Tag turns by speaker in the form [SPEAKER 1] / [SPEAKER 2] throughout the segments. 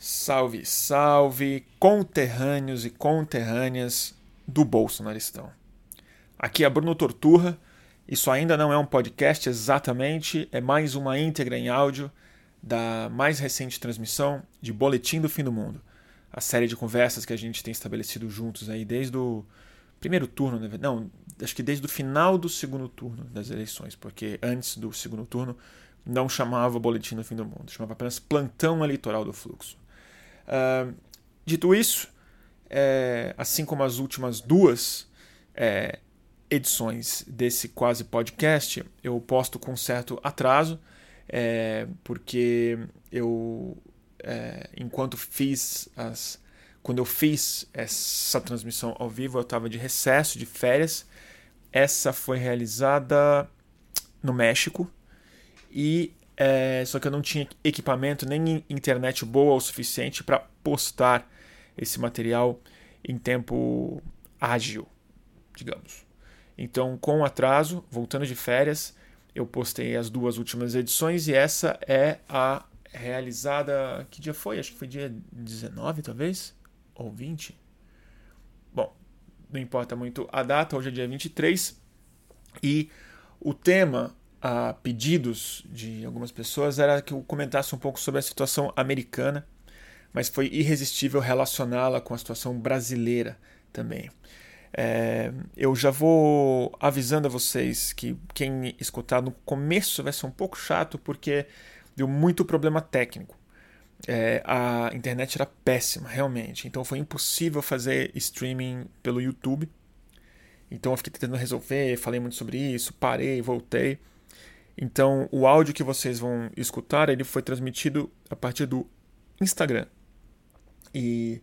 [SPEAKER 1] Salve, salve, conterrâneos e conterrâneas do Bolsonaristão. Aqui é Bruno Torturra. Isso ainda não é um podcast exatamente, é mais uma íntegra em áudio da mais recente transmissão de Boletim do Fim do Mundo, a série de conversas que a gente tem estabelecido juntos aí desde o primeiro turno, né? não, acho que desde o final do segundo turno das eleições, porque antes do segundo turno não chamava Boletim do Fim do Mundo, chamava apenas Plantão Eleitoral do Fluxo. Uh, dito isso, é, assim como as últimas duas é, edições desse quase podcast, eu posto com certo atraso, é, porque eu, é, enquanto fiz as. Quando eu fiz essa transmissão ao vivo, eu estava de recesso, de férias. Essa foi realizada no México e é, só que eu não tinha equipamento nem internet boa o suficiente para postar esse material em tempo ágil, digamos. Então, com atraso, voltando de férias, eu postei as duas últimas edições e essa é a realizada. Que dia foi? Acho que foi dia 19, talvez? Ou 20? Bom, não importa muito a data, hoje é dia 23. E o tema a pedidos de algumas pessoas era que eu comentasse um pouco sobre a situação americana, mas foi irresistível relacioná-la com a situação brasileira também. É, eu já vou avisando a vocês que quem escutar no começo vai ser um pouco chato porque deu muito problema técnico. É, a internet era péssima, realmente. Então foi impossível fazer streaming pelo YouTube. Então eu fiquei tentando resolver, falei muito sobre isso, parei, voltei. Então, o áudio que vocês vão escutar, ele foi transmitido a partir do Instagram. E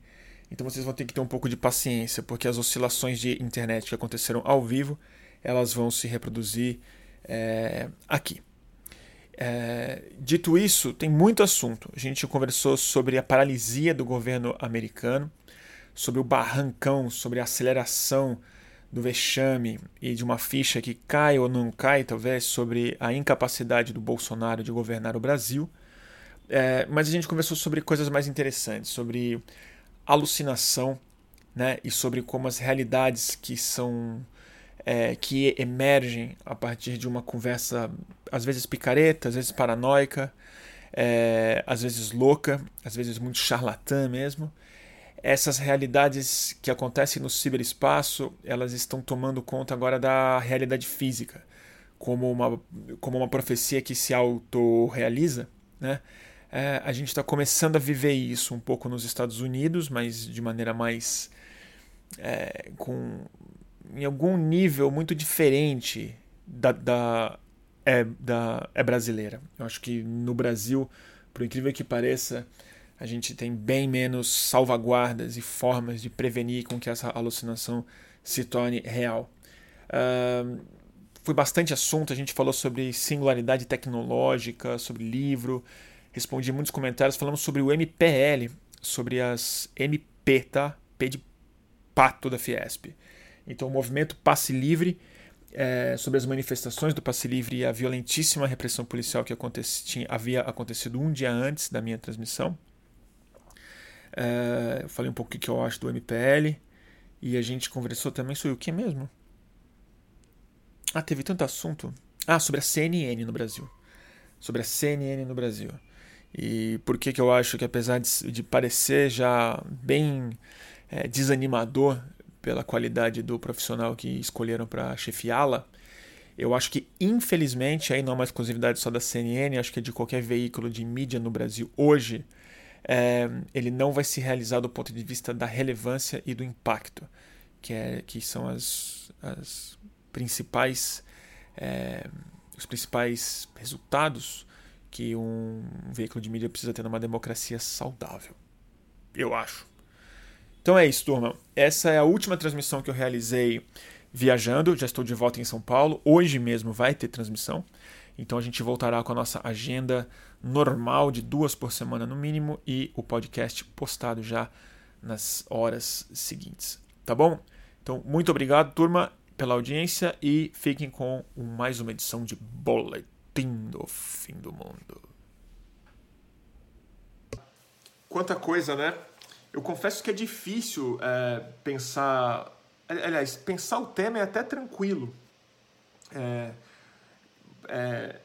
[SPEAKER 1] então vocês vão ter que ter um pouco de paciência, porque as oscilações de internet que aconteceram ao vivo, elas vão se reproduzir é, aqui. É, dito isso, tem muito assunto. A gente conversou sobre a paralisia do governo americano, sobre o barrancão, sobre a aceleração do vexame e de uma ficha que cai ou não cai, talvez, sobre a incapacidade do Bolsonaro de governar o Brasil. É, mas a gente conversou sobre coisas mais interessantes, sobre alucinação né, e sobre como as realidades que são é, que emergem a partir de uma conversa às vezes picareta, às vezes paranoica, é, às vezes louca, às vezes muito charlatã mesmo, essas realidades que acontecem no ciberespaço, elas estão tomando conta agora da realidade física, como uma, como uma profecia que se autorrealiza, né? É, a gente está começando a viver isso um pouco nos Estados Unidos, mas de maneira mais é, com em algum nível muito diferente da, da, é, da é brasileira. Eu acho que no Brasil, por incrível que pareça, a gente tem bem menos salvaguardas e formas de prevenir com que essa alucinação se torne real. Uh, foi bastante assunto, a gente falou sobre singularidade tecnológica, sobre livro, respondi muitos comentários, falamos sobre o MPL, sobre as MP, tá? P de pato da Fiesp. Então, o movimento Passe Livre, é, sobre as manifestações do Passe Livre e a violentíssima repressão policial que aconte tinha, havia acontecido um dia antes da minha transmissão. É, eu falei um pouco o que eu acho do MPL. E a gente conversou também sobre o que mesmo? Ah, teve tanto assunto. Ah, sobre a CNN no Brasil. Sobre a CNN no Brasil. E por que, que eu acho que, apesar de, de parecer já bem é, desanimador pela qualidade do profissional que escolheram para chefiá-la, eu acho que, infelizmente, aí não é uma exclusividade só da CNN, acho que é de qualquer veículo de mídia no Brasil hoje, é, ele não vai se realizar do ponto de vista da relevância e do impacto, que, é, que são as, as principais, é, os principais resultados que um veículo de mídia precisa ter numa democracia saudável. Eu acho. Então é isso, turma. Essa é a última transmissão que eu realizei viajando. Já estou de volta em São Paulo. Hoje mesmo vai ter transmissão. Então a gente voltará com a nossa agenda normal de duas por semana no mínimo e o podcast postado já nas horas seguintes. Tá bom? Então, muito obrigado, turma, pela audiência e fiquem com mais uma edição de Boletim do Fim do Mundo. quanta coisa, né? Eu confesso que é difícil é, pensar. Aliás, pensar o tema é até tranquilo. É, é,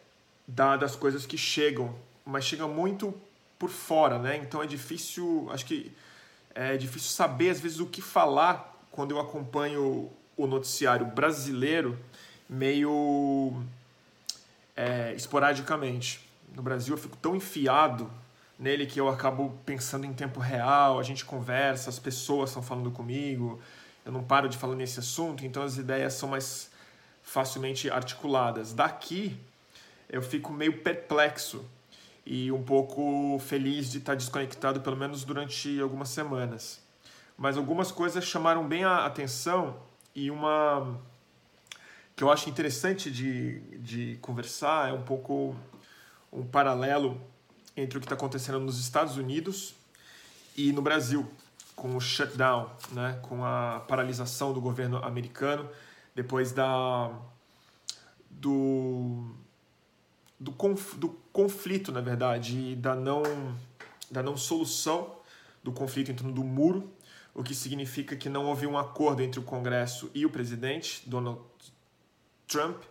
[SPEAKER 1] dadas as coisas que chegam, mas chega muito por fora, né? Então é difícil, acho que é difícil saber às vezes o que falar quando eu acompanho o noticiário brasileiro meio é, esporadicamente. No Brasil eu fico tão enfiado nele que eu acabo pensando em tempo real, a gente conversa, as pessoas estão falando comigo, eu não paro de falar nesse assunto, então as ideias são mais facilmente articuladas. Daqui eu fico meio perplexo e um pouco feliz de estar desconectado, pelo menos durante algumas semanas. Mas algumas coisas chamaram bem a atenção e uma que eu acho interessante de, de conversar é um pouco um paralelo entre o que está acontecendo nos Estados Unidos e no Brasil, com o shutdown, né, com a paralisação do governo americano depois da do do, conf, do conflito, na verdade, e da não da não solução do conflito em torno do muro, o que significa que não houve um acordo entre o Congresso e o presidente Donald Trump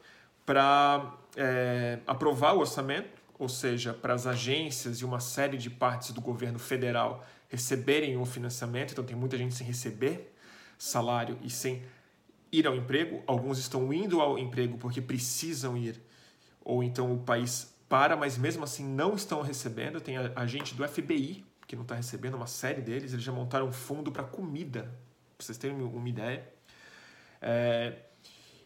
[SPEAKER 1] para é, aprovar o orçamento ou seja, para as agências e uma série de partes do governo federal receberem o financiamento, então tem muita gente sem receber salário e sem ir ao emprego. Alguns estão indo ao emprego porque precisam ir, ou então o país para, mas mesmo assim não estão recebendo. Tem a, a gente do FBI que não está recebendo, uma série deles, eles já montaram um fundo para comida, para vocês terem uma ideia. É,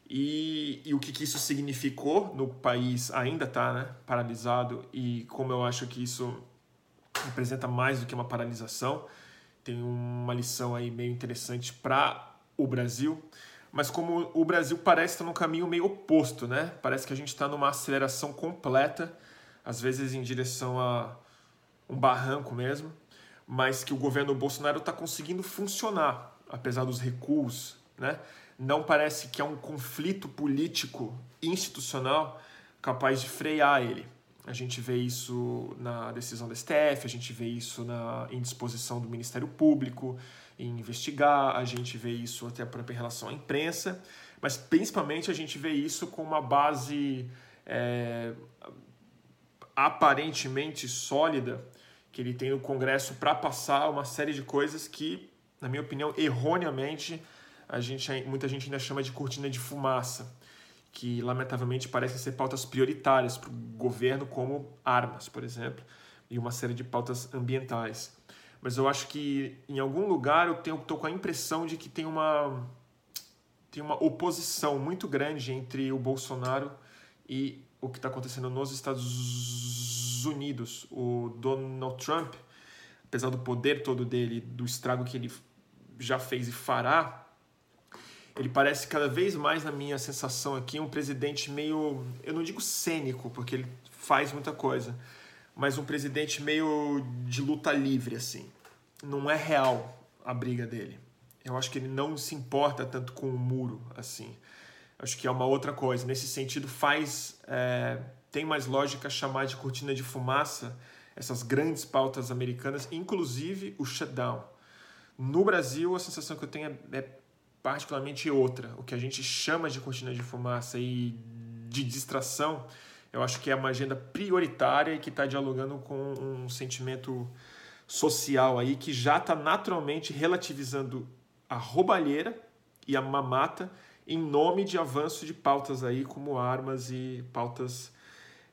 [SPEAKER 1] e, e o que, que, isso significou no país ainda está né, paralisado e como eu acho que isso representa mais do que uma paralisação, tem uma lição aí meio interessante para o Brasil, mas como o Brasil parece estar num caminho meio oposto, né? Parece que a gente está numa aceleração completa, às vezes em direção a um barranco mesmo, mas que o governo Bolsonaro está conseguindo funcionar, apesar dos recuos, né? não parece que é um conflito político institucional capaz de frear ele. A gente vê isso na decisão da STF, a gente vê isso na indisposição do Ministério Público em investigar, a gente vê isso até em relação à imprensa, mas principalmente a gente vê isso com uma base é, aparentemente sólida que ele tem no Congresso para passar uma série de coisas que, na minha opinião, erroneamente a gente, muita gente ainda chama de cortina de fumaça, que lamentavelmente parecem ser pautas prioritárias para o governo, como armas, por exemplo, e uma série de pautas ambientais. Mas eu acho que em algum lugar eu tenho tô com a impressão de que tem uma tem uma oposição muito grande entre o Bolsonaro e o que está acontecendo nos Estados Unidos. O Donald Trump, apesar do poder todo dele, do estrago que ele já fez e fará, ele parece cada vez mais, na minha sensação aqui, um presidente meio, eu não digo cênico, porque ele faz muita coisa, mas um presidente meio de luta livre, assim. Não é real a briga dele. Eu acho que ele não se importa tanto com o muro, assim. Acho que é uma outra coisa. Nesse sentido, faz. É, tem mais lógica chamar de cortina de fumaça essas grandes pautas americanas, inclusive o shutdown. No Brasil, a sensação que eu tenho é, é particularmente outra. O que a gente chama de cortina de fumaça e de distração, eu acho que é uma agenda prioritária e que está dialogando com um sentimento social aí que já está naturalmente relativizando a roubalheira e a mamata em nome de avanço de pautas aí como armas e pautas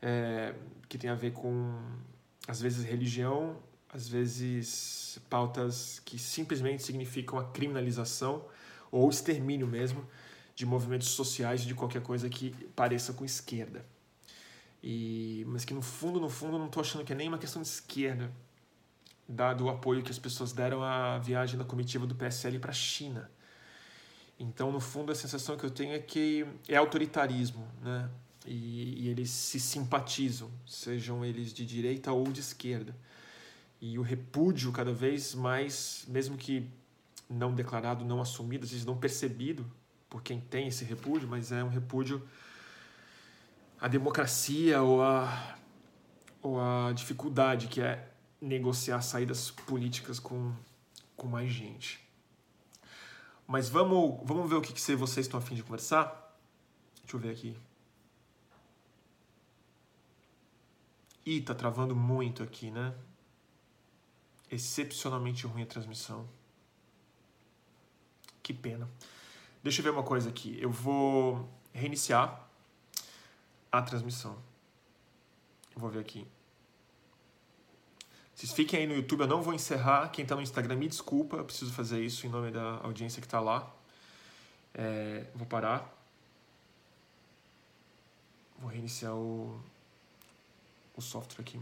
[SPEAKER 1] é, que tem a ver com às vezes religião, às vezes pautas que simplesmente significam a criminalização ou extermínio mesmo de movimentos sociais de qualquer coisa que pareça com esquerda. E, mas que no fundo, no fundo, não estou achando que é nem uma questão de esquerda, dado o apoio que as pessoas deram à viagem da comitiva do PSL para a China. Então, no fundo, a sensação que eu tenho é que é autoritarismo, né? E, e, eles se simpatizam, sejam eles de direita ou de esquerda. E o repúdio cada vez mais, mesmo que não declarado, não assumido, às vezes não percebido por quem tem esse repúdio, mas é um repúdio à democracia ou à, ou à dificuldade que é negociar saídas políticas com, com mais gente. Mas vamos, vamos ver o que, que vocês estão afim de conversar? Deixa eu ver aqui. Ih, tá travando muito aqui, né? Excepcionalmente ruim a transmissão. Que pena. Deixa eu ver uma coisa aqui. Eu vou reiniciar a transmissão. Vou ver aqui. Vocês fiquem aí no YouTube, eu não vou encerrar. Quem está no Instagram, me desculpa, eu preciso fazer isso em nome da audiência que está lá. É, vou parar. Vou reiniciar o, o software aqui.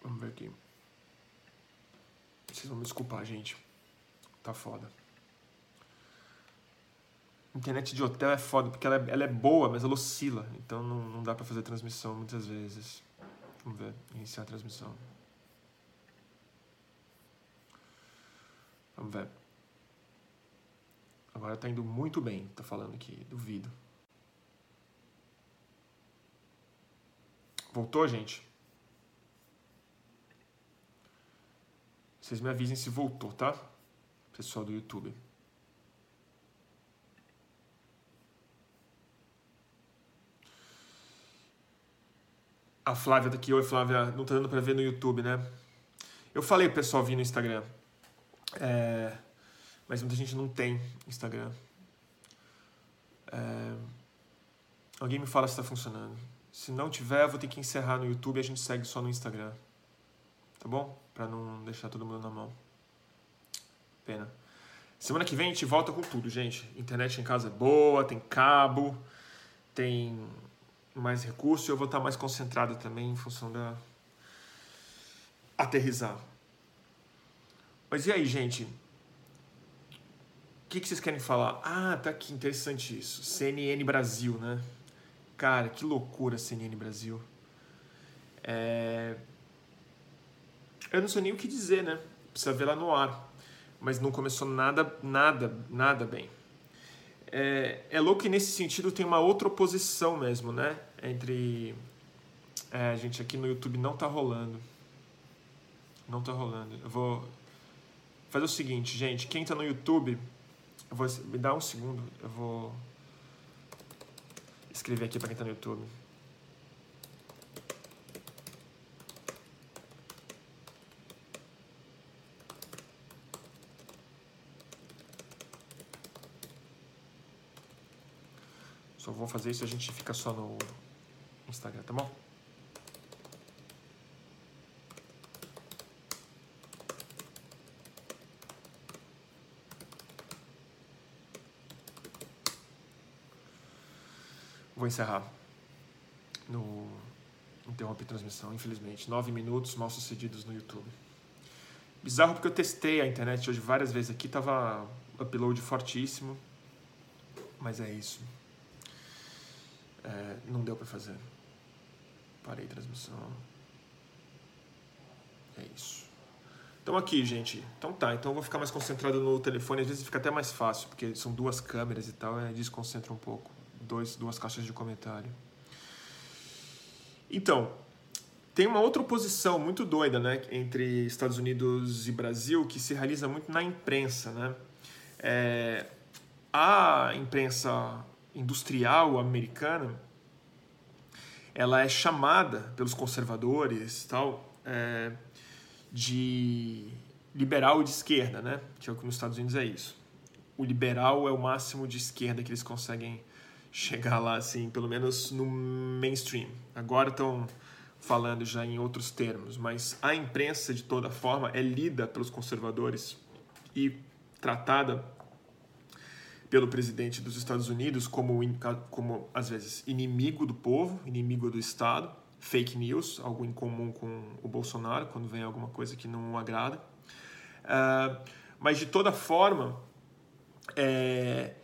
[SPEAKER 1] Vamos ver aqui. Vocês vão me desculpar, gente. Tá foda. Internet de hotel é foda, porque ela é, ela é boa, mas ela oscila. Então não, não dá para fazer transmissão muitas vezes. Vamos ver, iniciar a transmissão. Vamos ver. Agora tá indo muito bem, tá falando aqui, duvido. Voltou, gente? Vocês me avisem se voltou, tá? Pessoal do YouTube. A Flávia daqui, oi Flávia, não tá dando pra ver no YouTube, né? Eu falei pro pessoal vir no Instagram. É, mas muita gente não tem Instagram. É, alguém me fala se tá funcionando. Se não tiver, vou ter que encerrar no YouTube e a gente segue só no Instagram. Tá bom? Pra não deixar todo mundo na mão. Pena. Semana que vem a gente volta com tudo, gente. Internet em casa é boa, tem cabo, tem mais recursos e eu vou estar mais concentrado também em função da aterrizar. Mas e aí, gente? O que, que vocês querem falar? Ah, tá aqui, interessante isso. CNN Brasil, né? Cara, que loucura CNN Brasil. É... Eu não sei nem o que dizer, né? Precisa ver lá no ar. Mas não começou nada, nada, nada bem. É, é louco que nesse sentido tem uma outra oposição mesmo, né? Entre. É, gente, aqui no YouTube não tá rolando. Não tá rolando. Eu vou fazer o seguinte, gente. Quem tá no YouTube, eu vou, me dá um segundo. Eu vou escrever aqui para quem tá no YouTube. Só vou fazer isso e a gente fica só no Instagram, tá bom? Vou encerrar. No... Interrompe transmissão, infelizmente. Nove minutos mal sucedidos no YouTube. Bizarro porque eu testei a internet hoje várias vezes aqui, tava upload fortíssimo. Mas é isso. É, não deu para fazer. Parei a transmissão. É isso. Então aqui, gente. Então tá, então eu vou ficar mais concentrado no telefone. Às vezes fica até mais fácil, porque são duas câmeras e tal, é, desconcentra um pouco. Dois, duas caixas de comentário. Então, tem uma outra oposição muito doida, né, entre Estados Unidos e Brasil, que se realiza muito na imprensa, né? É, a imprensa industrial americana, ela é chamada pelos conservadores tal é, de liberal de esquerda, né? Que é o que nos Estados Unidos é isso. O liberal é o máximo de esquerda que eles conseguem chegar lá, assim, pelo menos no mainstream. Agora estão falando já em outros termos, mas a imprensa de toda forma é lida pelos conservadores e tratada pelo presidente dos Estados Unidos como, como às vezes, inimigo do povo, inimigo do Estado, fake news, algo em comum com o Bolsonaro, quando vem alguma coisa que não o agrada. Uh, mas, de toda forma, é,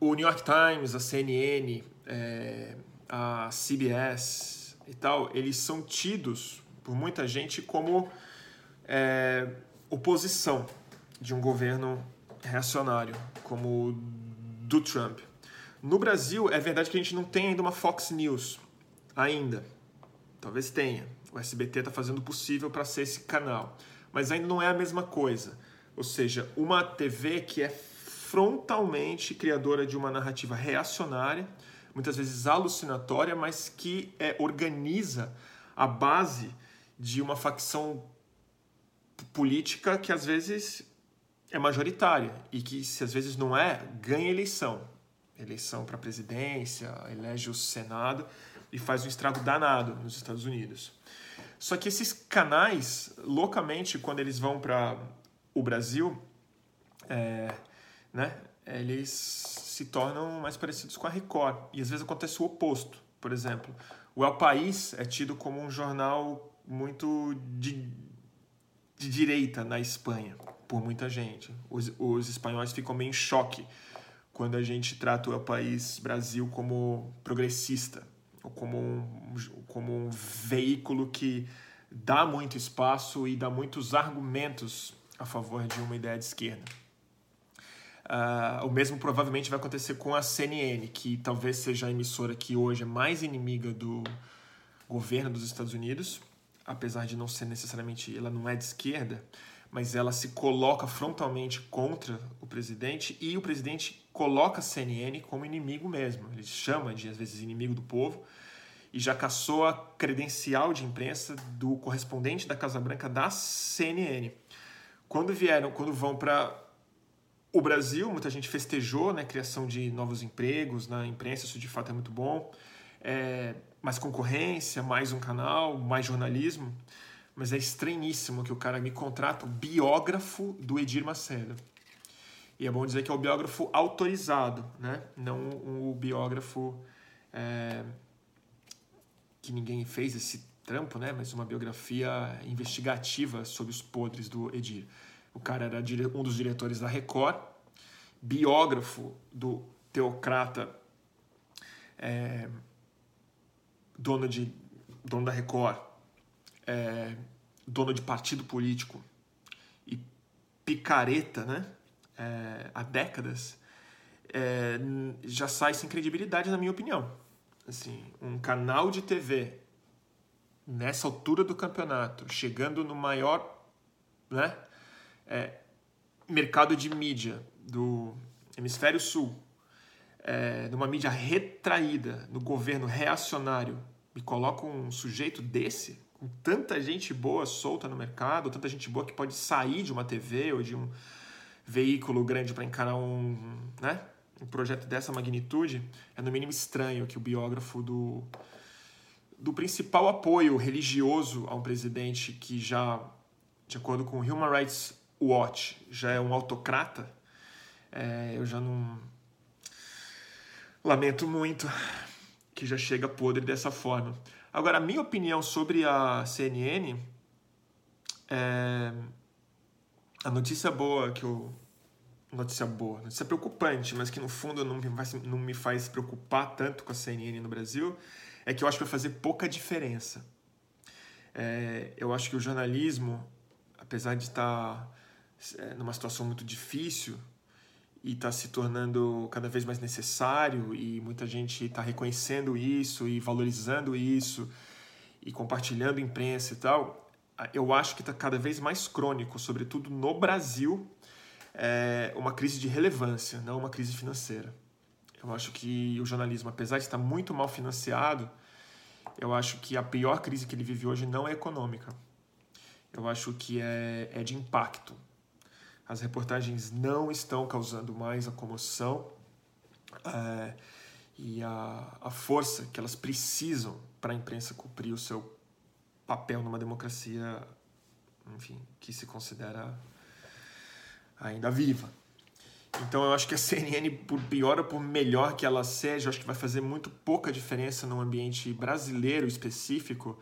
[SPEAKER 1] o New York Times, a CNN, é, a CBS e tal, eles são tidos por muita gente como é, oposição de um governo reacionário, como o do Trump. No Brasil, é verdade que a gente não tem ainda uma Fox News. Ainda. Talvez tenha. O SBT está fazendo o possível para ser esse canal. Mas ainda não é a mesma coisa. Ou seja, uma TV que é frontalmente criadora de uma narrativa reacionária, muitas vezes alucinatória, mas que é, organiza a base de uma facção política que às vezes é majoritária e que, se às vezes não é, ganha eleição. Eleição para presidência, elege o Senado e faz um estrago danado nos Estados Unidos. Só que esses canais, loucamente, quando eles vão para o Brasil, é, né, eles se tornam mais parecidos com a Record. E às vezes acontece o oposto. Por exemplo, o El País é tido como um jornal muito de, de direita na Espanha, por muita gente. Os, os espanhóis ficam meio em choque quando a gente trata o País Brasil como progressista, ou como um, como um veículo que dá muito espaço e dá muitos argumentos a favor de uma ideia de esquerda. Uh, o mesmo provavelmente vai acontecer com a CNN, que talvez seja a emissora que hoje é mais inimiga do governo dos Estados Unidos, apesar de não ser necessariamente, ela não é de esquerda, mas ela se coloca frontalmente contra o presidente e o presidente coloca a CNN como inimigo mesmo. Ele chama de, às vezes, inimigo do povo e já caçou a credencial de imprensa do correspondente da Casa Branca da CNN. Quando vieram, quando vão para o Brasil, muita gente festejou né, a criação de novos empregos na imprensa, isso de fato é muito bom. É, mais concorrência, mais um canal, mais jornalismo. Mas é estranhíssimo que o cara me contrata o biógrafo do Edir Macedo. E é bom dizer que é o biógrafo autorizado, né? não o biógrafo é, que ninguém fez esse trampo, né? mas uma biografia investigativa sobre os podres do Edir. O cara era um dos diretores da Record, biógrafo do teocrata, é, dono, de, dono da Record, é, dono de partido político e picareta né? É, há décadas, é, já sai sem credibilidade, na minha opinião. Assim, um canal de TV nessa altura do campeonato, chegando no maior né, é, mercado de mídia do hemisfério sul, é, numa mídia retraída, no governo reacionário, me coloca um sujeito desse, com tanta gente boa solta no mercado, tanta gente boa que pode sair de uma TV ou de um veículo grande para encarar um, né, um projeto dessa magnitude, é no mínimo estranho que o biógrafo do, do principal apoio religioso a um presidente que já, de acordo com o Human Rights Watch já é um autocrata, é, eu já não. Lamento muito que já chega podre dessa forma. Agora, a minha opinião sobre a CNN é. A notícia boa que eu. Notícia boa, notícia preocupante, mas que no fundo não me faz, não me faz preocupar tanto com a CNN no Brasil, é que eu acho que vai fazer pouca diferença. É, eu acho que o jornalismo, apesar de estar é, numa situação muito difícil e está se tornando cada vez mais necessário e muita gente está reconhecendo isso e valorizando isso e compartilhando imprensa e tal, eu acho que está cada vez mais crônico, sobretudo no Brasil, é uma crise de relevância, não uma crise financeira. Eu acho que o jornalismo, apesar de estar muito mal financiado, eu acho que a pior crise que ele vive hoje não é econômica. Eu acho que é, é de impacto as reportagens não estão causando mais a comoção é, e a, a força que elas precisam para a imprensa cumprir o seu papel numa democracia, enfim, que se considera ainda viva. Então eu acho que a CNN, por pior ou por melhor que ela seja, acho que vai fazer muito pouca diferença no ambiente brasileiro específico,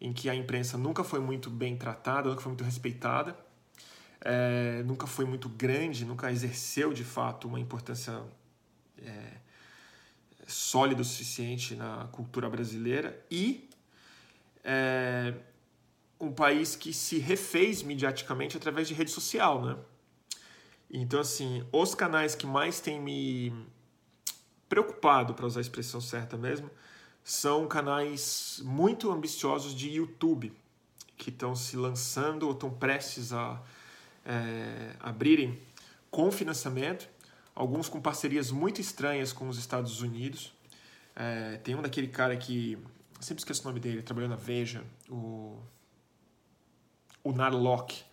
[SPEAKER 1] em que a imprensa nunca foi muito bem tratada, nunca foi muito respeitada é, nunca foi muito grande, nunca exerceu de fato uma importância é, sólida o suficiente na cultura brasileira e é, um país que se refez mediaticamente através de rede social, né? Então, assim, os canais que mais têm me preocupado, para usar a expressão certa mesmo, são canais muito ambiciosos de YouTube, que estão se lançando ou estão prestes a é, abrirem com financiamento, alguns com parcerias muito estranhas com os Estados Unidos. É, tem um daquele cara que, sempre esqueço o nome dele, trabalhando na Veja, o, o Narlock,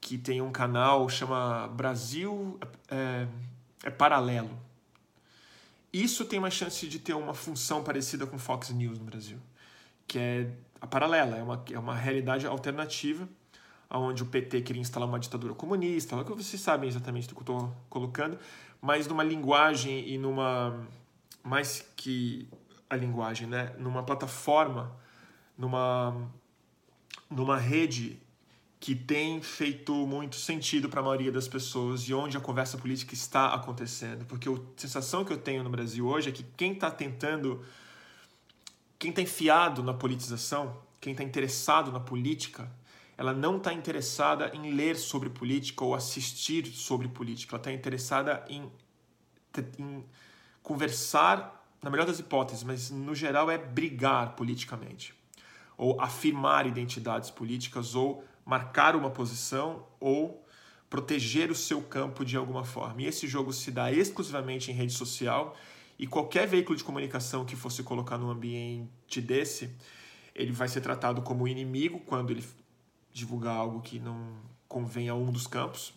[SPEAKER 1] que tem um canal chama Brasil é, é Paralelo. Isso tem uma chance de ter uma função parecida com Fox News no Brasil, que é a paralela, é uma, é uma realidade alternativa, onde o PT queria instalar uma ditadura comunista, é que vocês sabem exatamente do que eu estou colocando, mas numa linguagem e numa. mais que a linguagem, né? numa plataforma, numa, numa rede que tem feito muito sentido para a maioria das pessoas e onde a conversa política está acontecendo. Porque a sensação que eu tenho no Brasil hoje é que quem está tentando, quem está enfiado na politização, quem está interessado na política, ela não está interessada em ler sobre política ou assistir sobre política. Ela está interessada em, em conversar, na melhor das hipóteses, mas no geral é brigar politicamente ou afirmar identidades políticas ou marcar uma posição ou proteger o seu campo de alguma forma. E esse jogo se dá exclusivamente em rede social e qualquer veículo de comunicação que fosse colocar num ambiente desse, ele vai ser tratado como inimigo quando ele divulgar algo que não convém a um dos campos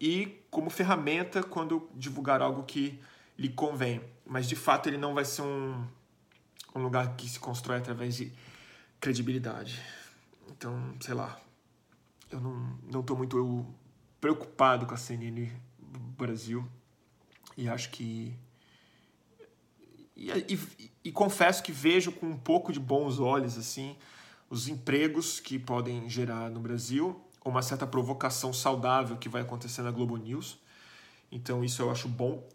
[SPEAKER 1] e como ferramenta quando divulgar algo que lhe convém. Mas de fato ele não vai ser um, um lugar que se constrói através de credibilidade. Então, sei lá, eu não, tô muito preocupado com a CNN Brasil e acho que e, e, e, confesso que vejo com um pouco de bons olhos assim os empregos que podem gerar no Brasil, uma certa provocação saudável que vai acontecer na Globo News. Então isso eu acho bom,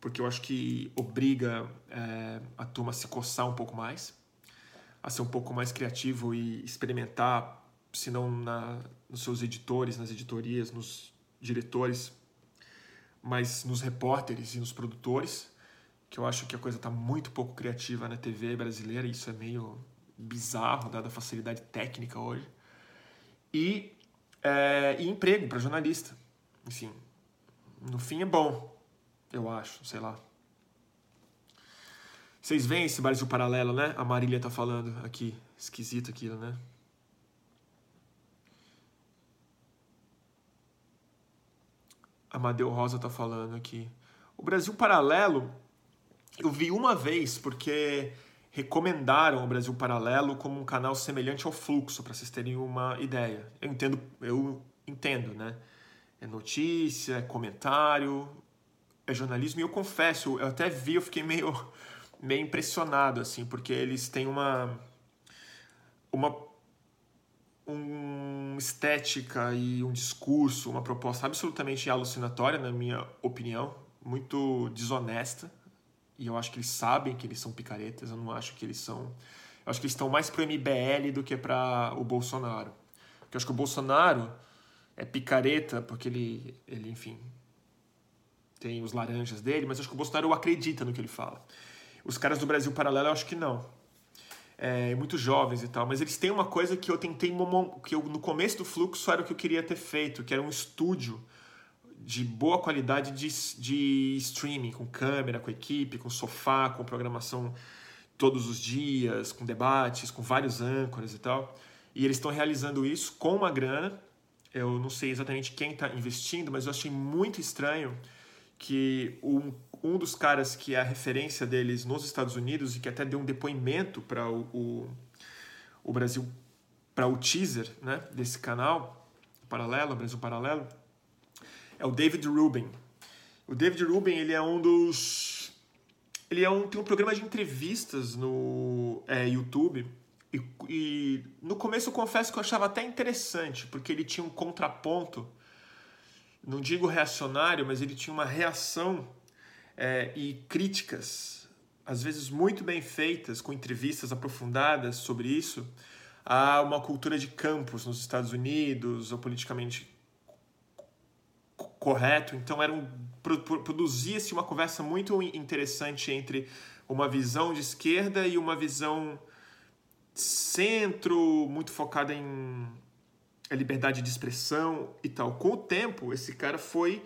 [SPEAKER 1] porque eu acho que obriga é, a turma a se coçar um pouco mais, a ser um pouco mais criativo e experimentar se não na, nos seus editores, nas editorias, nos diretores, mas nos repórteres e nos produtores, que eu acho que a coisa está muito pouco criativa na TV brasileira, e isso é meio bizarro, dada a facilidade técnica hoje. E, é, e emprego para jornalista. Enfim, no fim é bom, eu acho, sei lá. Vocês veem esse Brasil paralelo, né? A Marília tá falando aqui. Esquisito aquilo, né? Amadeu Rosa tá falando aqui. O Brasil Paralelo eu vi uma vez porque recomendaram o Brasil Paralelo como um canal semelhante ao Fluxo, para vocês terem uma ideia. Eu entendo, eu entendo, né? É notícia, é comentário, é jornalismo e eu confesso, eu até vi, eu fiquei meio meio impressionado assim, porque eles têm uma uma uma estética e um discurso, uma proposta absolutamente alucinatória, na minha opinião, muito desonesta. E eu acho que eles sabem que eles são picaretas, eu não acho que eles são. Eu acho que eles estão mais pro MBL do que para o Bolsonaro. Porque eu acho que o Bolsonaro é picareta porque ele, ele, enfim, tem os laranjas dele, mas eu acho que o Bolsonaro acredita no que ele fala. Os caras do Brasil Paralelo eu acho que não é, muito jovens e tal, mas eles têm uma coisa que eu tentei, que eu, no começo do fluxo era o que eu queria ter feito, que era um estúdio de boa qualidade de, de streaming, com câmera, com equipe, com sofá, com programação todos os dias, com debates, com vários âncoras e tal. E eles estão realizando isso com uma grana. Eu não sei exatamente quem está investindo, mas eu achei muito estranho que um, um dos caras que é a referência deles nos Estados Unidos e que até deu um depoimento para o, o, o, Brasil, para o teaser né, desse canal, Paralelo, Brasil Paralelo, é o David Rubin. O David Rubin ele é um dos. Ele é um, tem um programa de entrevistas no é, YouTube. E, e no começo eu confesso que eu achava até interessante, porque ele tinha um contraponto não digo reacionário, mas ele tinha uma reação é, e críticas, às vezes muito bem feitas, com entrevistas aprofundadas sobre isso, a uma cultura de campos nos Estados Unidos, ou politicamente correto. Então eram produzia-se uma conversa muito interessante entre uma visão de esquerda e uma visão centro, muito focada em liberdade de expressão e tal. Com o tempo, esse cara foi,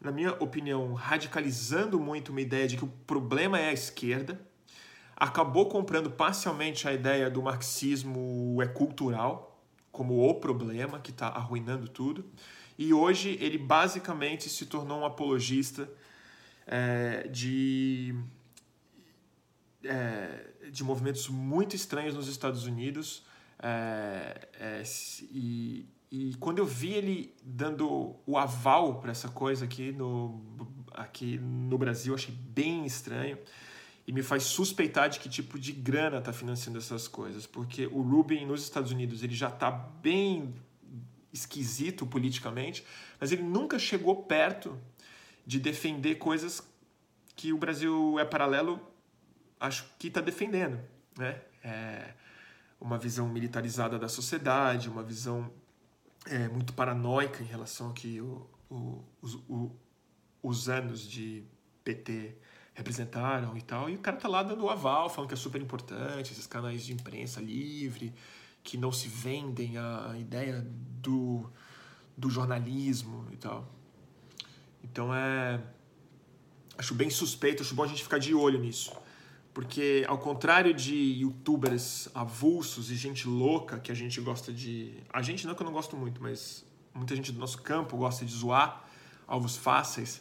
[SPEAKER 1] na minha opinião, radicalizando muito uma ideia de que o problema é a esquerda, acabou comprando parcialmente a ideia do marxismo é cultural como o problema que está arruinando tudo e hoje ele basicamente se tornou um apologista é, de, é, de movimentos muito estranhos nos Estados Unidos. É, é e, e quando eu vi ele dando o aval para essa coisa aqui no, aqui no Brasil, achei bem estranho e me faz suspeitar de que tipo de grana está financiando essas coisas, porque o Rubin nos Estados Unidos ele já está bem esquisito politicamente, mas ele nunca chegou perto de defender coisas que o Brasil é paralelo, acho que está defendendo, né? É uma visão militarizada da sociedade, uma visão é, muito paranoica em relação ao que o, o, os, o, os anos de PT representaram e tal. E o cara tá lá dando o aval, falando que é super importante, esses canais de imprensa livre, que não se vendem a ideia do, do jornalismo e tal. Então é. Acho bem suspeito, acho bom a gente ficar de olho nisso. Porque, ao contrário de youtubers avulsos e gente louca que a gente gosta de. A gente não que eu não gosto muito, mas muita gente do nosso campo gosta de zoar alvos fáceis.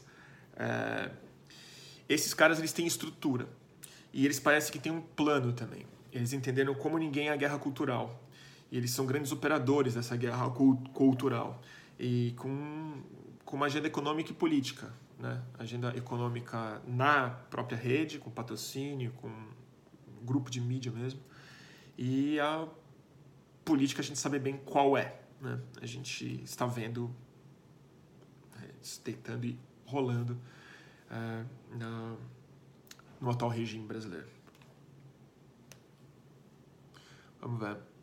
[SPEAKER 1] É... Esses caras eles têm estrutura. E eles parecem que têm um plano também. Eles entenderam como ninguém é a guerra cultural. E eles são grandes operadores dessa guerra cultural. E com, com uma agenda econômica e política. Né? Agenda econômica na própria rede, com patrocínio, com grupo de mídia mesmo. E a política a gente sabe bem qual é. Né? A gente está vendo é, deitando e rolando é, na, no atual regime brasileiro. Vamos ver.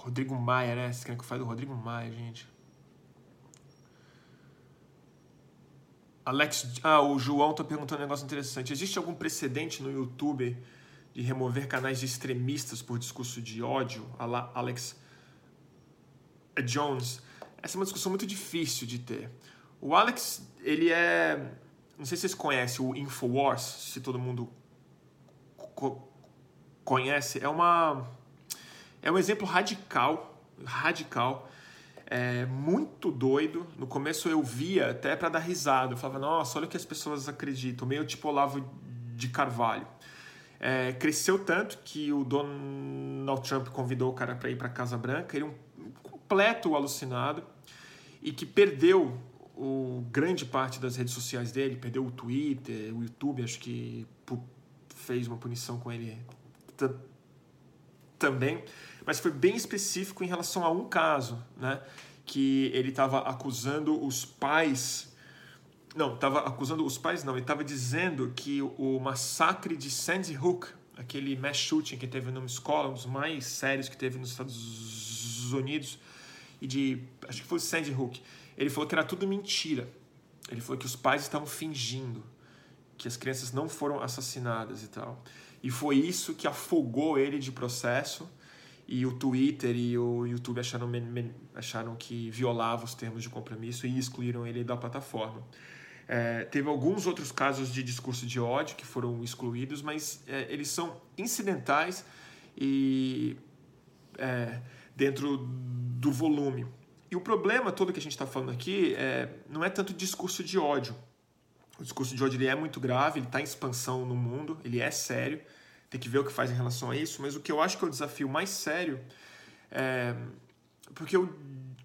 [SPEAKER 1] Rodrigo Maia, né? Vocês querem que fale do Rodrigo Maia, gente? Alex, ah, o João tá perguntando um negócio interessante. Existe algum precedente no YouTube de remover canais de extremistas por discurso de ódio? Alex Jones. Essa é uma discussão muito difícil de ter. O Alex, ele é. Não sei se vocês conhecem o Infowars, se todo mundo co conhece. É uma é um exemplo radical, radical, é, muito doido. No começo eu via até para dar risada. Eu falava, nossa, olha o que as pessoas acreditam. Meio tipo Olavo de Carvalho. É, cresceu tanto que o Donald Trump convidou o cara para ir para Casa Branca. Ele é um completo alucinado e que perdeu o grande parte das redes sociais dele, perdeu o Twitter, o YouTube, acho que fez uma punição com ele também mas foi bem específico em relação a um caso, né? Que ele estava acusando os pais. Não, estava acusando os pais, não. Ele estava dizendo que o massacre de Sandy Hook, aquele mass shooting que teve numa escola, um dos mais sérios que teve nos Estados Unidos, e de. Acho que foi Sandy Hook. Ele falou que era tudo mentira. Ele falou que os pais estavam fingindo que as crianças não foram assassinadas e tal. E foi isso que afogou ele de processo e o Twitter e o YouTube acharam, acharam que violava os termos de compromisso e excluíram ele da plataforma. É, teve alguns outros casos de discurso de ódio que foram excluídos, mas é, eles são incidentais e é, dentro do volume. E o problema todo que a gente está falando aqui é, não é tanto discurso de ódio. O discurso de ódio ele é muito grave, ele está em expansão no mundo, ele é sério tem que ver o que faz em relação a isso, mas o que eu acho que é o desafio mais sério é. Porque eu,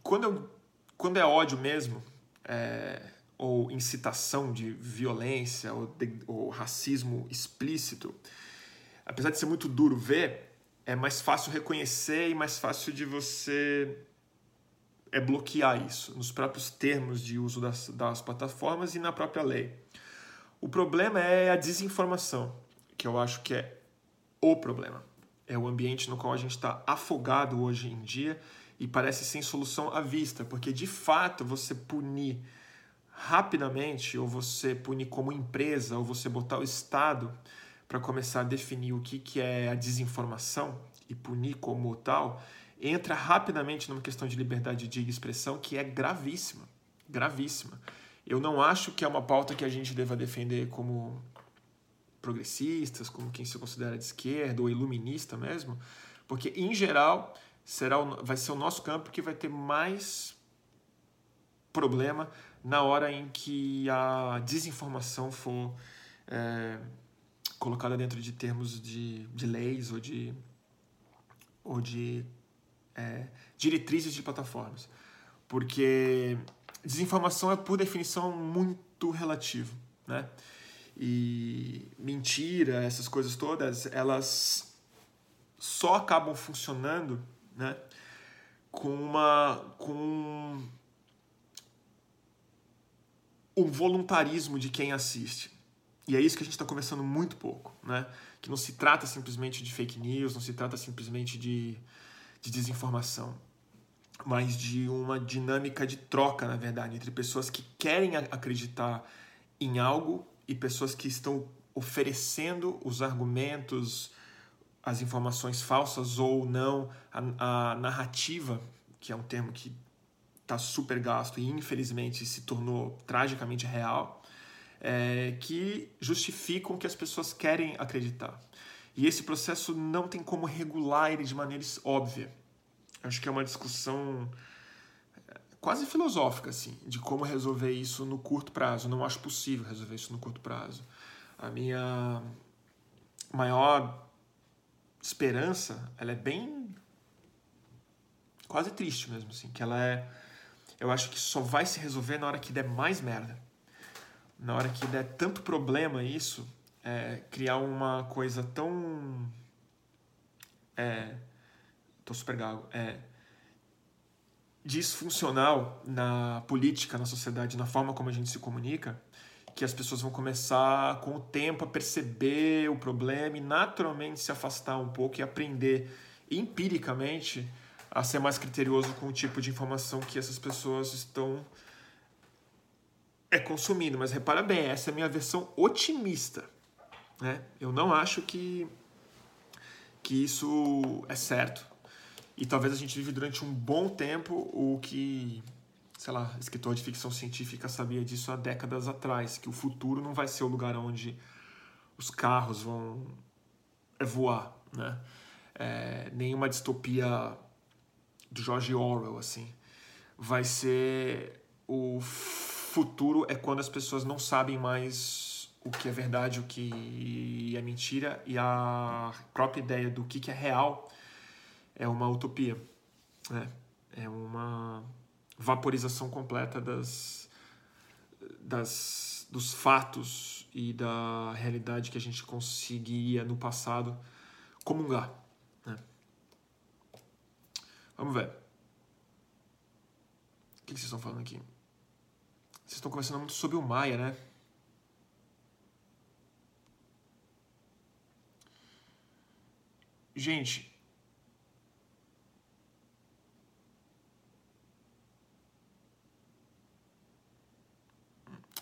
[SPEAKER 1] quando, eu, quando é ódio mesmo, é, ou incitação de violência, ou, de, ou racismo explícito, apesar de ser muito duro ver, é mais fácil reconhecer e mais fácil de você é bloquear isso nos próprios termos de uso das, das plataformas e na própria lei. O problema é a desinformação, que eu acho que é o problema. É o ambiente no qual a gente está afogado hoje em dia e parece sem solução à vista, porque de fato você punir rapidamente, ou você punir como empresa, ou você botar o Estado para começar a definir o que, que é a desinformação e punir como tal, entra rapidamente numa questão de liberdade de expressão que é gravíssima. Gravíssima. Eu não acho que é uma pauta que a gente deva defender como progressistas, como quem se considera de esquerda ou iluminista mesmo, porque em geral será o, vai ser o nosso campo que vai ter mais problema na hora em que a desinformação for é, colocada dentro de termos de, de leis ou de, ou de é, diretrizes de plataformas. Porque desinformação é, por definição, muito relativo. Né? E mentira, essas coisas todas, elas só acabam funcionando né, com uma. com o voluntarismo de quem assiste. E é isso que a gente está conversando muito pouco, né? Que não se trata simplesmente de fake news, não se trata simplesmente de, de desinformação, mas de uma dinâmica de troca, na verdade, entre pessoas que querem acreditar em algo e pessoas que estão oferecendo os argumentos, as informações falsas ou não, a, a narrativa, que é um termo que está super gasto e infelizmente se tornou tragicamente real, é, que justificam que as pessoas querem acreditar. E esse processo não tem como regular ele de maneira óbvia. Acho que é uma discussão quase filosófica, assim, de como resolver isso no curto prazo. Não acho possível resolver isso no curto prazo. A minha maior esperança, ela é bem quase triste mesmo, assim, que ela é eu acho que só vai se resolver na hora que der mais merda. Na hora que der tanto problema isso, é, criar uma coisa tão. É, tô super gago. É, disfuncional na política, na sociedade, na forma como a gente se comunica, que as pessoas vão começar com o tempo a perceber o problema e naturalmente se afastar um pouco e aprender empiricamente a ser mais criterioso com o tipo de informação que essas pessoas estão é consumindo. Mas repara bem, essa é a minha versão otimista. Né? Eu não acho que, que isso é certo. E talvez a gente vive durante um bom tempo o que, sei lá, escritor de ficção científica sabia disso há décadas atrás, que o futuro não vai ser o lugar onde os carros vão voar, né? É, nenhuma distopia do George Orwell, assim. Vai ser o futuro é quando as pessoas não sabem mais o que é verdade, o que é mentira e a própria ideia do que é real é uma utopia, né? É uma vaporização completa das, das dos fatos e da realidade que a gente conseguia no passado comungar. Né? Vamos ver. O que vocês estão falando aqui? Vocês estão conversando muito sobre o Maia, né? Gente.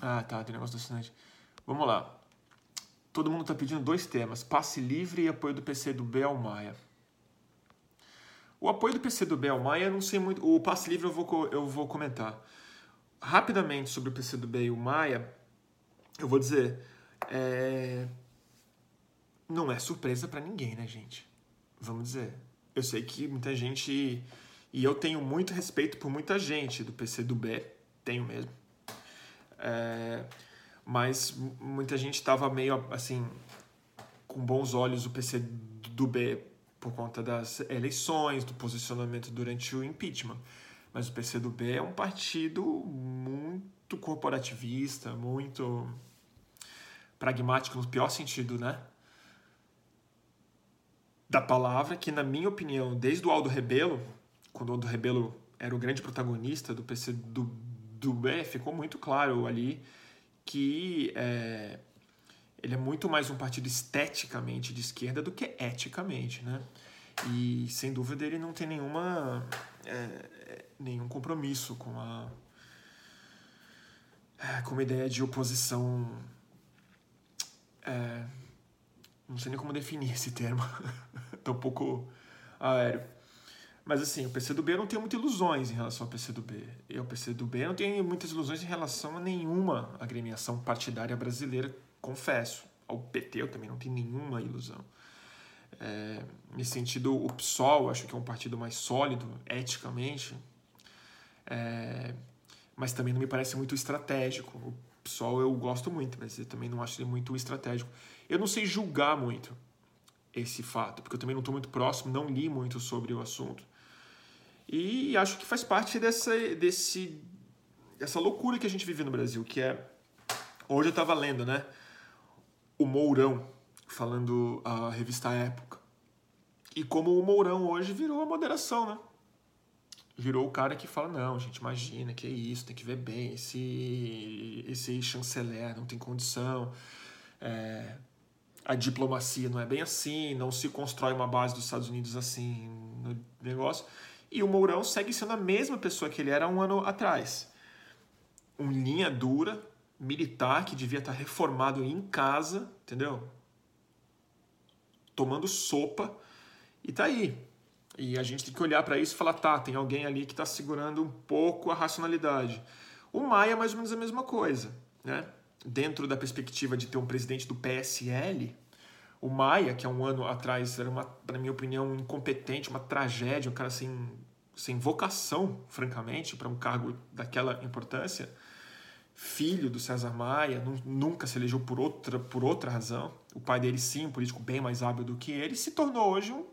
[SPEAKER 1] Ah, tá, tem negócio do assinante. Vamos lá. Todo mundo está pedindo dois temas: passe livre e apoio do PC do B ao Maia. O apoio do PCdoB ao Maia, eu não sei muito. O passe livre eu vou, eu vou comentar. Rapidamente sobre o PCdoB e o Maia, eu vou dizer. É... Não é surpresa para ninguém, né, gente? Vamos dizer. Eu sei que muita gente. E eu tenho muito respeito por muita gente do PCdoB, tenho mesmo. É... Mas muita gente estava meio assim, com bons olhos o PCdoB por conta das eleições, do posicionamento durante o impeachment. Mas o PCdoB é um partido muito corporativista, muito pragmático no pior sentido, né? Da palavra, que na minha opinião, desde o Aldo Rebelo, quando o Aldo Rebelo era o grande protagonista do PCdoB, ficou muito claro ali que é, ele é muito mais um partido esteticamente de esquerda do que eticamente, né? E sem dúvida ele não tem nenhuma é, nenhum compromisso com a é, com uma ideia de oposição. É, não sei nem como definir esse termo. Um pouco aéreo. Mas assim, o PCdoB eu não tenho muitas ilusões em relação ao PCdoB. Eu, o PCdoB, não tenho muitas ilusões em relação a nenhuma agremiação partidária brasileira, confesso. Ao PT eu também não tenho nenhuma ilusão. É, nesse sentido, o PSOL acho que é um partido mais sólido, eticamente, é, mas também não me parece muito estratégico. O PSOL eu gosto muito, mas eu também não acho ele muito estratégico. Eu não sei julgar muito esse fato, porque eu também não estou muito próximo, não li muito sobre o assunto. E acho que faz parte dessa, desse, dessa loucura que a gente vive no Brasil, que é. Hoje eu estava lendo, né? O Mourão, falando a revista Época. E como o Mourão hoje virou a moderação, né? Virou o cara que fala, não, gente, imagina, que é isso, tem que ver bem, esse, esse chanceler não tem condição, é, a diplomacia não é bem assim, não se constrói uma base dos Estados Unidos assim no negócio. E o Mourão segue sendo a mesma pessoa que ele era um ano atrás. Um linha dura, militar, que devia estar reformado em casa, entendeu? Tomando sopa, e tá aí. E a gente tem que olhar para isso e falar, tá, tem alguém ali que está segurando um pouco a racionalidade. O Maia é mais ou menos a mesma coisa, né? Dentro da perspectiva de ter um presidente do PSL, o Maia, que há um ano atrás era, uma, na minha opinião, incompetente, uma tragédia, um cara sem, sem vocação, francamente, para um cargo daquela importância, filho do César Maia, nunca se elegeu por outra, por outra razão. O pai dele, sim, um político bem mais hábil do que ele, se tornou hoje um,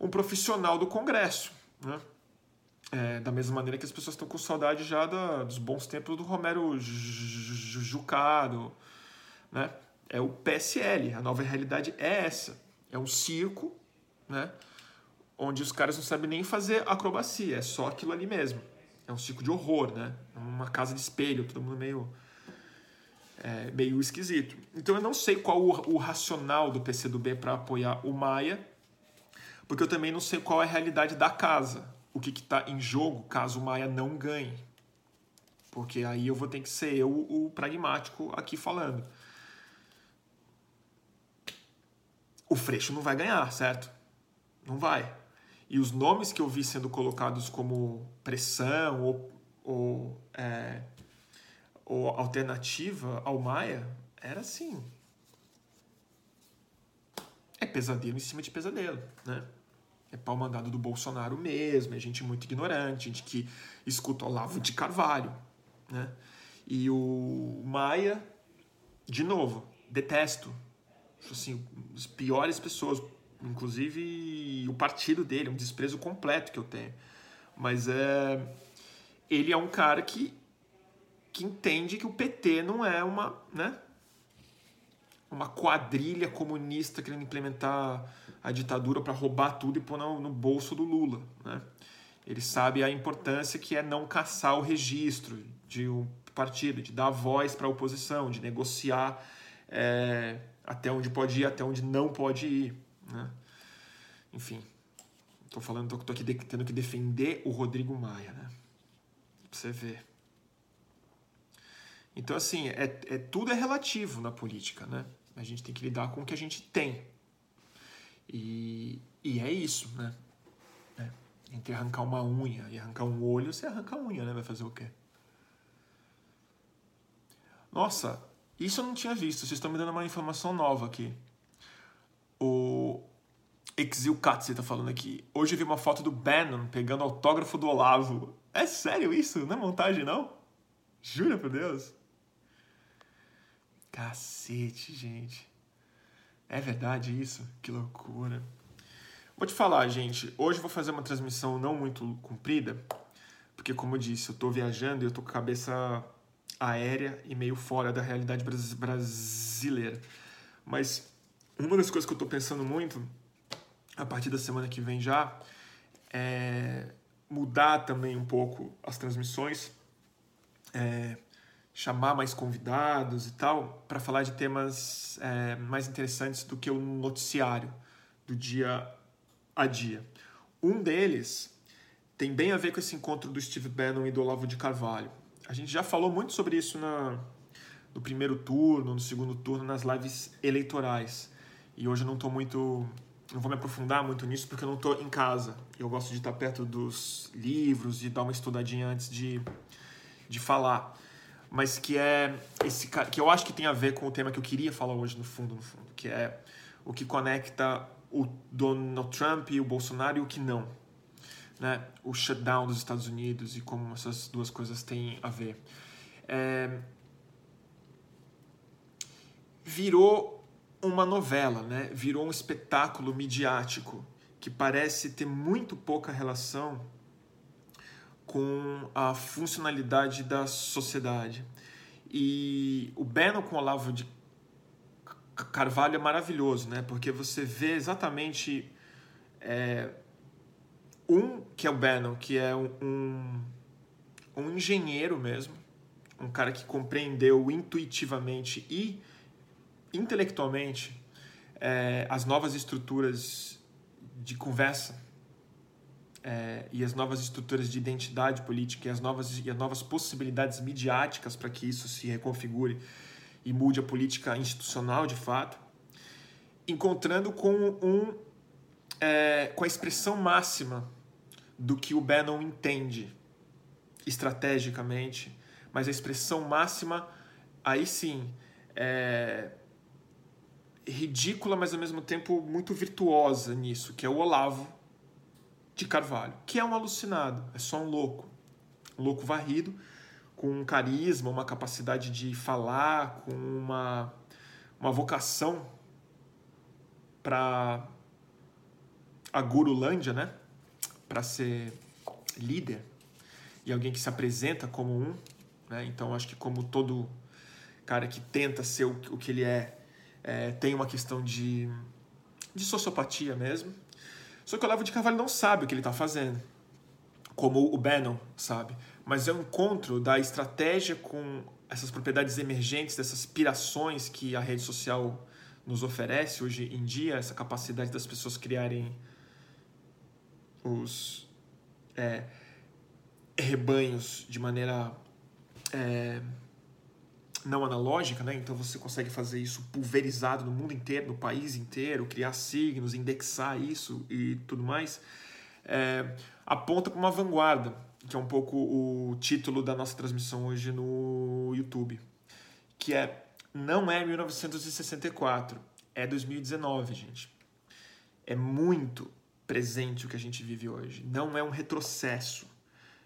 [SPEAKER 1] um profissional do Congresso. Né? É, da mesma maneira que as pessoas estão com saudade já da, dos bons tempos do Romero Jucado, né? É o PSL. A nova realidade é essa. É um circo, né? Onde os caras não sabem nem fazer acrobacia, é só aquilo ali mesmo. É um circo de horror, né? É uma casa de espelho, todo mundo meio é, meio esquisito. Então eu não sei qual o, o racional do PCdoB para apoiar o Maia, porque eu também não sei qual é a realidade da casa. O que está em jogo caso o Maia não ganhe. Porque aí eu vou ter que ser eu o pragmático aqui falando. O Freixo não vai ganhar, certo? Não vai. E os nomes que eu vi sendo colocados como pressão ou, ou, é, ou alternativa ao Maia era assim. É pesadelo em cima de pesadelo, né? É pau mandado do Bolsonaro mesmo, é gente muito ignorante, gente que escuta Olavo de Carvalho, né? E o Maia, de novo, detesto, assim, as piores pessoas, inclusive o partido dele, um desprezo completo que eu tenho. Mas é ele é um cara que que entende que o PT não é uma, né? Uma quadrilha comunista querendo implementar a ditadura para roubar tudo e pôr no, no bolso do Lula, né? Ele sabe a importância que é não caçar o registro de um partido, de dar voz para a oposição, de negociar é, até onde pode ir, até onde não pode ir. Né? Enfim, estou falando, estou aqui tendo que defender o Rodrigo Maia, né? Pra você ver. Então, assim, é, é, tudo é relativo na política, né? A gente tem que lidar com o que a gente tem. E, e é isso, né? É. Entre arrancar uma unha e arrancar um olho, você arranca a unha, né? Vai fazer o quê? Nossa, isso eu não tinha visto, vocês estão me dando uma informação nova aqui. O Exil Katze está falando aqui. Hoje eu vi uma foto do Bannon pegando autógrafo do Olavo. É sério isso? Não é montagem, não? Jura por Deus? Cacete, gente. É verdade isso? Que loucura. Vou te falar, gente. Hoje eu vou fazer uma transmissão não muito comprida, porque, como eu disse, eu tô viajando e eu tô com a cabeça aérea e meio fora da realidade brasileira. Mas uma das coisas que eu estou pensando muito, a partir da semana que vem já, é mudar também um pouco as transmissões, é chamar mais convidados e tal, para falar de temas é, mais interessantes do que o noticiário do dia a dia. Um deles tem bem a ver com esse encontro do Steve Bannon e do Olavo de Carvalho A gente já falou muito sobre isso na, no primeiro turno, no segundo turno, nas lives eleitorais. E hoje eu não estou muito. Não vou me aprofundar muito nisso porque eu não estou em casa. Eu gosto de estar perto dos livros e dar uma estudadinha antes de, de falar. Mas que é esse que eu acho que tem a ver com o tema que eu queria falar hoje no fundo, no fundo, que é o que conecta o Donald Trump e o Bolsonaro e o que não. Né? O shutdown dos Estados Unidos e como essas duas coisas têm a ver. É... Virou uma novela, né? virou um espetáculo midiático que parece ter muito pouca relação com a funcionalidade da sociedade. E o Bannon com o Olavo de Carvalho é maravilhoso, né? Porque você vê exatamente é, um que é o Bannon, que é um, um, engenheiro mesmo, um cara que compreendeu intuitivamente e intelectualmente é, as novas estruturas de conversa é, e as novas estruturas de identidade política e as novas, e as novas possibilidades midiáticas para que isso se reconfigure e mude a política institucional de fato, encontrando com um é, com a expressão máxima do que o Bannon entende estrategicamente, mas a expressão máxima aí sim é ridícula, mas ao mesmo tempo muito virtuosa nisso, que é o Olavo de Carvalho, que é um alucinado, é só um louco, um louco varrido com um carisma, uma capacidade de falar, com uma, uma vocação para a gurulândia, né? Para ser líder e alguém que se apresenta como um, né? Então acho que como todo cara que tenta ser o, o que ele é, é, tem uma questão de, de sociopatia mesmo. Só que o Olavo de Carvalho não sabe o que ele está fazendo, como o Bannon sabe mas é um encontro da estratégia com essas propriedades emergentes, dessas aspirações que a rede social nos oferece hoje em dia, essa capacidade das pessoas criarem os é, rebanhos de maneira é, não analógica, né? então você consegue fazer isso pulverizado no mundo inteiro, no país inteiro, criar signos, indexar isso e tudo mais, é, aponta para uma vanguarda que é um pouco o título da nossa transmissão hoje no YouTube, que é não é 1964, é 2019, gente. É muito presente o que a gente vive hoje. Não é um retrocesso.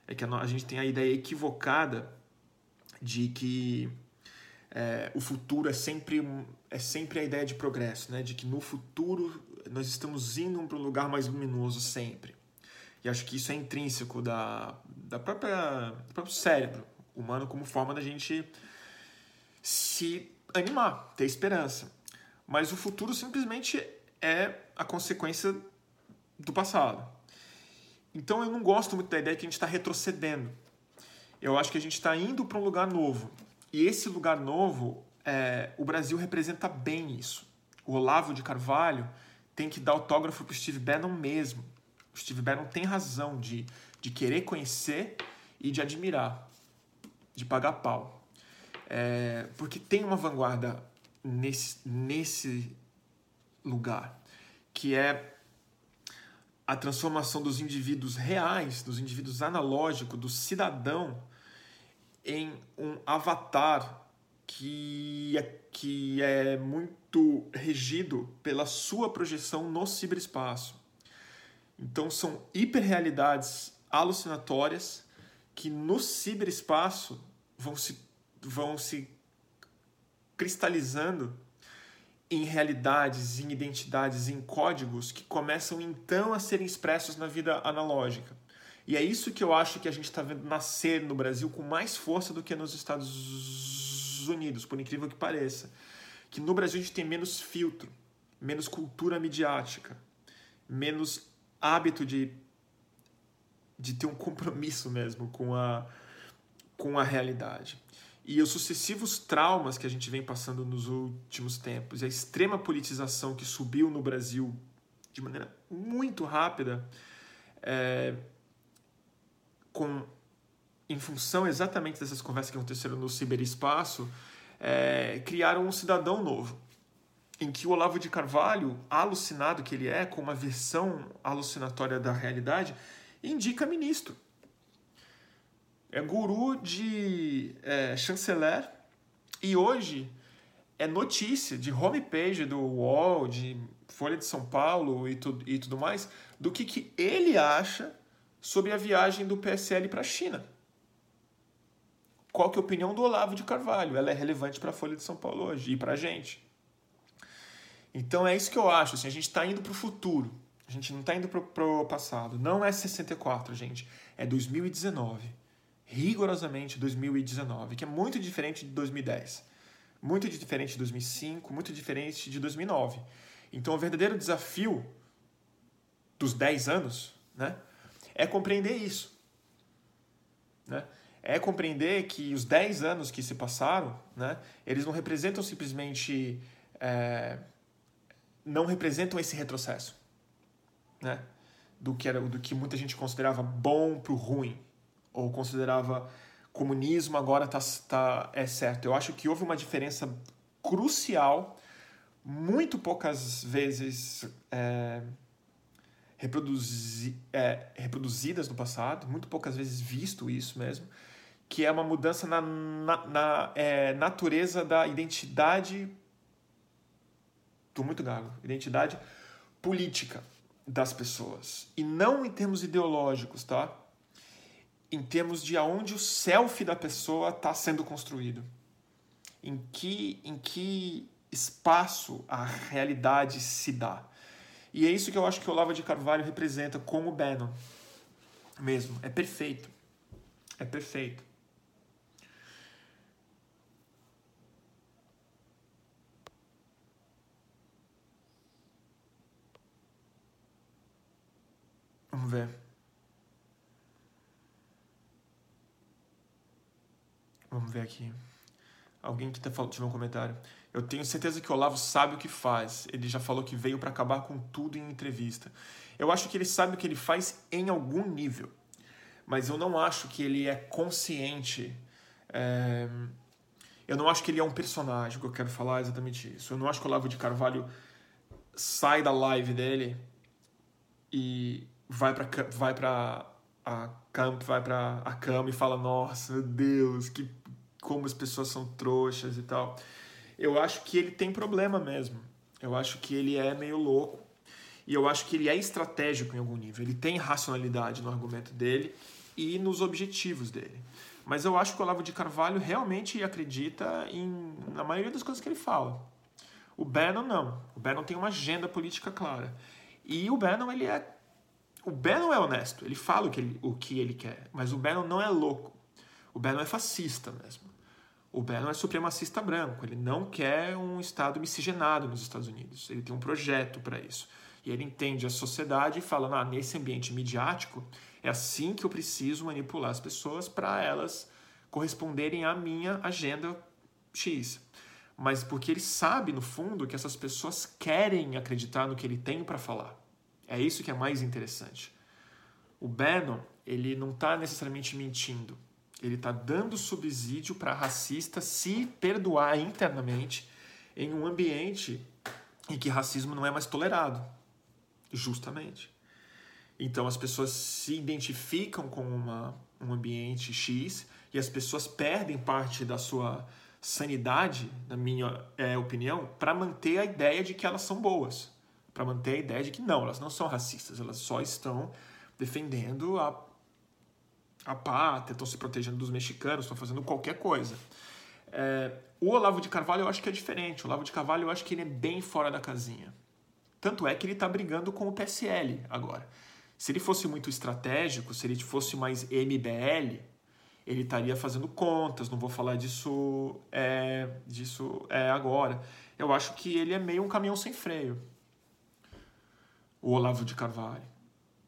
[SPEAKER 1] É que a, gente tem a ideia equivocada de que é, o futuro é sempre, é sempre a ideia de progresso, né? de que no futuro nós estamos indo para um lugar mais luminoso sempre. E acho que isso é intrínseco da, da própria, do próprio cérebro humano como forma da gente se animar, ter esperança. Mas o futuro simplesmente é a consequência do passado. Então eu não gosto muito da ideia que a gente está retrocedendo. Eu acho que a gente está indo para um lugar novo. E esse lugar novo, é, o Brasil representa bem isso. O Olavo de Carvalho tem que dar autógrafo para o Steve Bannon mesmo. O Steve Bannon tem razão de, de querer conhecer e de admirar, de pagar pau. É, porque tem uma vanguarda nesse, nesse lugar, que é a transformação dos indivíduos reais, dos indivíduos analógicos, do cidadão, em um avatar que é, que é muito regido pela sua projeção no ciberespaço. Então são hiperrealidades alucinatórias que no ciberespaço vão se, vão se cristalizando em realidades, em identidades, em códigos que começam então a serem expressos na vida analógica. E é isso que eu acho que a gente está vendo nascer no Brasil com mais força do que nos Estados Unidos, por incrível que pareça. Que no Brasil a gente tem menos filtro, menos cultura midiática, menos hábito de, de ter um compromisso mesmo com a, com a realidade. E os sucessivos traumas que a gente vem passando nos últimos tempos, e a extrema politização que subiu no Brasil de maneira muito rápida, é, com em função exatamente dessas conversas que aconteceram no ciberespaço, é, criaram um cidadão novo, em que o Olavo de Carvalho, alucinado que ele é, com uma versão alucinatória da realidade, indica ministro. É guru de é, chanceler e hoje é notícia de homepage do UOL, de Folha de São Paulo e, tu, e tudo mais, do que, que ele acha sobre a viagem do PSL para a China qual que é a opinião do Olavo de Carvalho. Ela é relevante para a Folha de São Paulo hoje e para a gente. Então é isso que eu acho. Assim, a gente está indo para o futuro. A gente não está indo para o passado. Não é 64, gente. É 2019. Rigorosamente 2019, que é muito diferente de 2010. Muito diferente de 2005, muito diferente de 2009. Então o verdadeiro desafio dos 10 anos né, é compreender isso. Né? é compreender que os 10 anos que se passaram, né, eles não representam simplesmente. É, não representam esse retrocesso. Né, do, que era, do que muita gente considerava bom para o ruim, ou considerava comunismo agora tá, tá, é certo. Eu acho que houve uma diferença crucial, muito poucas vezes é, reproduzi, é, reproduzidas no passado, muito poucas vezes visto isso mesmo, que é uma mudança na, na, na é, natureza da identidade. Tô muito gago. Identidade política das pessoas. E não em termos ideológicos, tá? Em termos de aonde o selfie da pessoa está sendo construído. Em que, em que espaço a realidade se dá. E é isso que eu acho que o Olavo de Carvalho representa como Bannon. Mesmo. É perfeito. É perfeito. Vamos ver. Vamos ver aqui. Alguém que tá falando, tiver um comentário. Eu tenho certeza que o Olavo sabe o que faz. Ele já falou que veio para acabar com tudo em entrevista. Eu acho que ele sabe o que ele faz em algum nível. Mas eu não acho que ele é consciente. É... Eu não acho que ele é um personagem, que eu quero falar é exatamente isso. Eu não acho que o Olavo de Carvalho sai da live dele e vai para vai para a camp, vai para a cama e fala: "Nossa, Deus, que como as pessoas são trouxas e tal". Eu acho que ele tem problema mesmo. Eu acho que ele é meio louco. E eu acho que ele é estratégico em algum nível. Ele tem racionalidade no argumento dele e nos objetivos dele. Mas eu acho que o Olavo de Carvalho realmente acredita em, na maioria das coisas que ele fala. O Bannon não. O Bannon tem uma agenda política clara. E o Bannon ele é o Bannon é honesto, ele fala o que ele, o que ele quer, mas o Bannon não é louco. O Bannon é fascista mesmo. O Bannon é supremacista branco, ele não quer um Estado miscigenado nos Estados Unidos. Ele tem um projeto para isso. E ele entende a sociedade e fala: ah, nesse ambiente midiático, é assim que eu preciso manipular as pessoas para elas corresponderem à minha agenda X. Mas porque ele sabe, no fundo, que essas pessoas querem acreditar no que ele tem para falar. É isso que é mais interessante. O Bannon, ele não está necessariamente mentindo. Ele está dando subsídio para racista se perdoar internamente em um ambiente em que racismo não é mais tolerado. Justamente. Então as pessoas se identificam com uma, um ambiente X e as pessoas perdem parte da sua sanidade, na minha é, opinião, para manter a ideia de que elas são boas para manter a ideia de que não, elas não são racistas, elas só estão defendendo a, a pátria, estão se protegendo dos mexicanos, estão fazendo qualquer coisa. É, o Olavo de Carvalho eu acho que é diferente. O Olavo de Carvalho eu acho que ele é bem fora da casinha. Tanto é que ele está brigando com o PSL agora. Se ele fosse muito estratégico, se ele fosse mais MBL, ele estaria fazendo contas. Não vou falar disso, é, disso é, agora. Eu acho que ele é meio um caminhão sem freio o Olavo de Carvalho.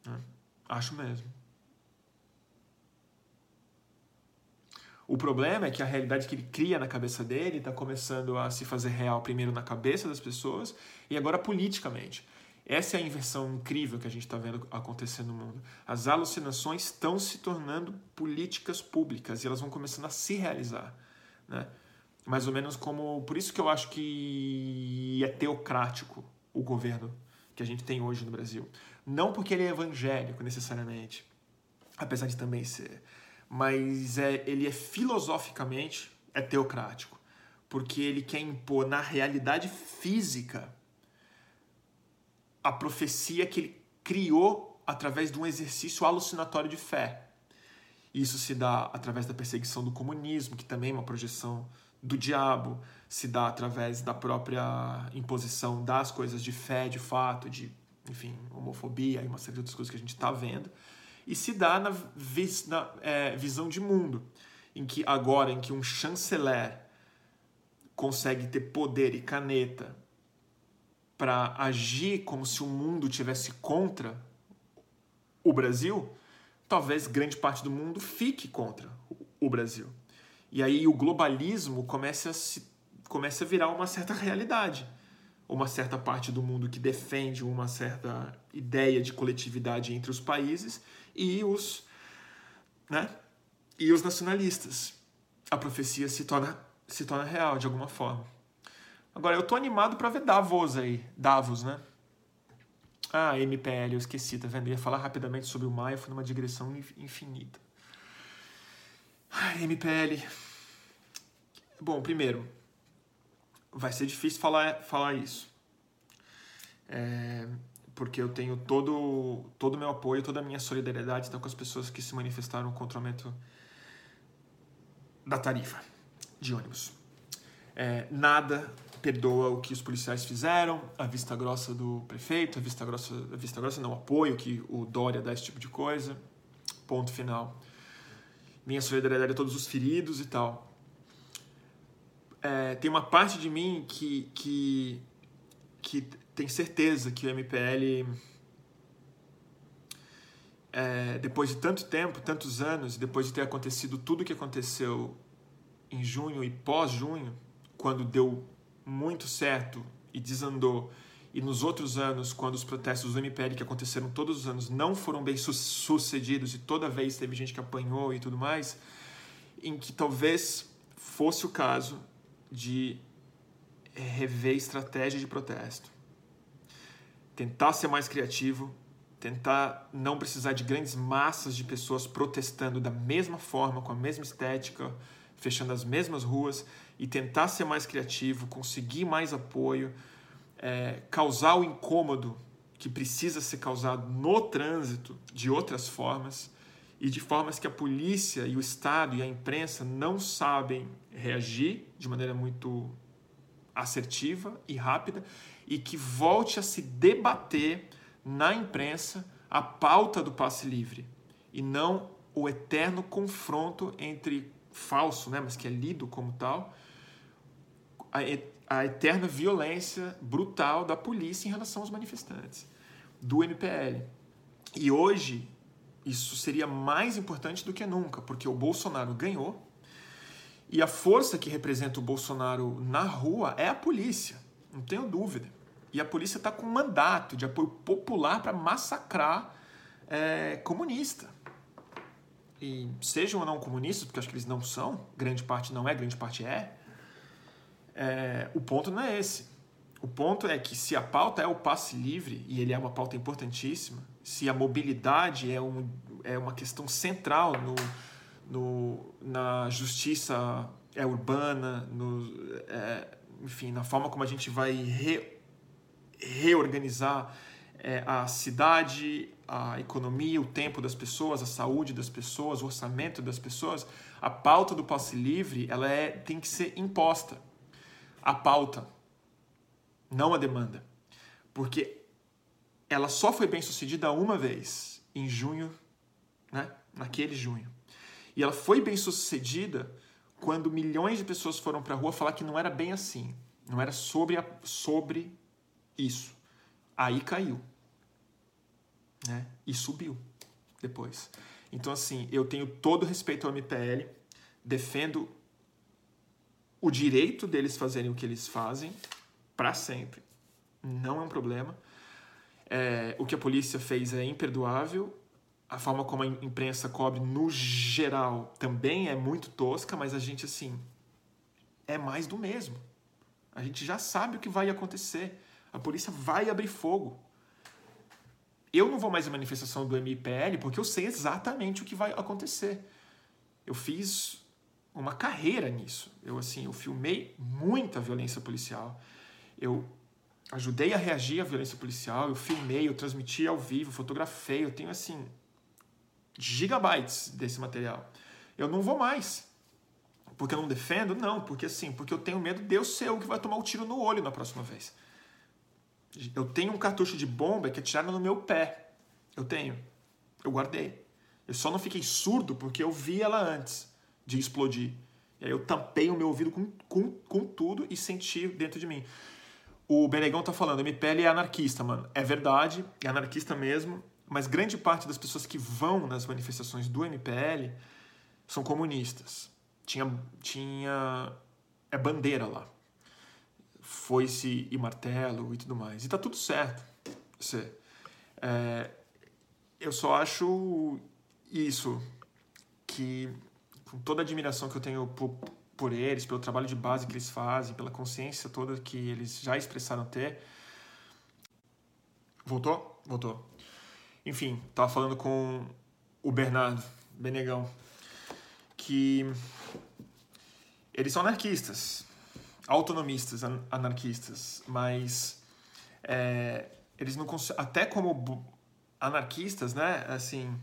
[SPEAKER 1] Né? Acho mesmo. O problema é que a realidade que ele cria na cabeça dele está começando a se fazer real primeiro na cabeça das pessoas e agora politicamente. Essa é a inversão incrível que a gente está vendo acontecer no mundo. As alucinações estão se tornando políticas públicas e elas vão começando a se realizar. Né? Mais ou menos como. Por isso que eu acho que é teocrático o governo que a gente tem hoje no Brasil. Não porque ele é evangélico necessariamente, apesar de também ser, mas é, ele é filosoficamente é teocrático, porque ele quer impor na realidade física a profecia que ele criou através de um exercício alucinatório de fé. Isso se dá através da perseguição do comunismo, que também é uma projeção do diabo, se dá através da própria imposição das coisas de fé, de fato, de, enfim, homofobia e uma série de outras coisas que a gente está vendo, e se dá na, vis, na é, visão de mundo, em que agora, em que um chanceler consegue ter poder e caneta para agir como se o mundo tivesse contra o Brasil, talvez grande parte do mundo fique contra o Brasil. E aí o globalismo começa a, se, começa a virar uma certa realidade. Uma certa parte do mundo que defende uma certa ideia de coletividade entre os países e os, né, e os nacionalistas. A profecia se torna, se torna real de alguma forma. Agora, eu tô animado para ver Davos aí. Davos, né? Ah, MPL, eu esqueci, tá vendo? Eu ia falar rapidamente sobre o Maia, foi numa digressão infinita. Ah, MPL. Bom, primeiro, vai ser difícil falar, falar isso. É, porque eu tenho todo todo o meu apoio, toda a minha solidariedade então, com as pessoas que se manifestaram contra o aumento da tarifa de ônibus. É, nada perdoa o que os policiais fizeram, a vista grossa do prefeito, a vista grossa, a vista grossa não, apoio que o Dória dá esse tipo de coisa. Ponto final. Minha solidariedade a todos os feridos e tal. É, tem uma parte de mim que, que, que tem certeza que o MPL, é, depois de tanto tempo, tantos anos, depois de ter acontecido tudo o que aconteceu em junho e pós-junho, quando deu muito certo e desandou, e nos outros anos, quando os protestos do MPL que aconteceram todos os anos não foram bem su sucedidos e toda vez teve gente que apanhou e tudo mais, em que talvez fosse o caso de rever estratégia de protesto. Tentar ser mais criativo, tentar não precisar de grandes massas de pessoas protestando da mesma forma, com a mesma estética, fechando as mesmas ruas e tentar ser mais criativo, conseguir mais apoio, é, causar o incômodo que precisa ser causado no trânsito de outras formas e de formas que a polícia e o Estado e a imprensa não sabem reagir de maneira muito assertiva e rápida e que volte a se debater na imprensa a pauta do passe livre e não o eterno confronto entre falso, né, mas que é lido como tal, a, eterna violência brutal da polícia em relação aos manifestantes, do MPL. E hoje, isso seria mais importante do que nunca, porque o Bolsonaro ganhou e a força que representa o Bolsonaro na rua é a polícia, não tenho dúvida. E a polícia está com um mandato de apoio popular para massacrar é, comunista. E sejam ou não comunistas, porque acho que eles não são, grande parte não é, grande parte é, é, o ponto não é esse. O ponto é que se a pauta é o passe livre, e ele é uma pauta importantíssima, se a mobilidade é, um, é uma questão central no, no, na justiça é urbana, no, é, enfim, na forma como a gente vai reorganizar é, a cidade, a economia, o tempo das pessoas, a saúde das pessoas, o orçamento das pessoas, a pauta do passe livre ela é, tem que ser imposta a pauta, não a demanda. Porque ela só foi bem sucedida uma vez, em junho, né? naquele junho. E ela foi bem sucedida quando milhões de pessoas foram para a rua falar que não era bem assim, não era sobre, a, sobre isso. Aí caiu. Né? E subiu depois. Então, assim, eu tenho todo respeito ao MPL, defendo o direito deles fazerem o que eles fazem para sempre. Não é um problema. É, o que a polícia fez é imperdoável. A forma como a imprensa cobre, no geral, também é muito tosca, mas a gente, assim, é mais do mesmo. A gente já sabe o que vai acontecer. A polícia vai abrir fogo. Eu não vou mais à manifestação do MIPL porque eu sei exatamente o que vai acontecer. Eu fiz uma carreira nisso. Eu assim, eu filmei muita violência policial. Eu ajudei a reagir à violência policial, eu filmei, eu transmiti ao vivo, fotografei, eu tenho assim gigabytes desse material. Eu não vou mais. Porque eu não defendo? Não, porque assim, porque eu tenho medo de eu ser o que vai tomar o um tiro no olho na próxima vez. Eu tenho um cartucho de bomba que atiraram no meu pé. Eu tenho. Eu guardei. Eu só não fiquei surdo porque eu vi ela antes de explodir. E aí eu tampei o meu ouvido com, com, com tudo e senti dentro de mim. O Benegão tá falando, MPL é anarquista, mano. É verdade, é anarquista mesmo, mas grande parte das pessoas que vão nas manifestações do MPL são comunistas. Tinha, tinha é bandeira lá foice e martelo e tudo mais. E tá tudo certo. Você, é, eu só acho isso, que com toda a admiração que eu tenho por, por eles, pelo trabalho de base que eles fazem, pela consciência toda que eles já expressaram ter. Voltou? Voltou. Enfim, tava falando com o Bernardo Benegão, que eles são anarquistas autonomistas, anarquistas, mas é, eles não até como anarquistas, né? Assim,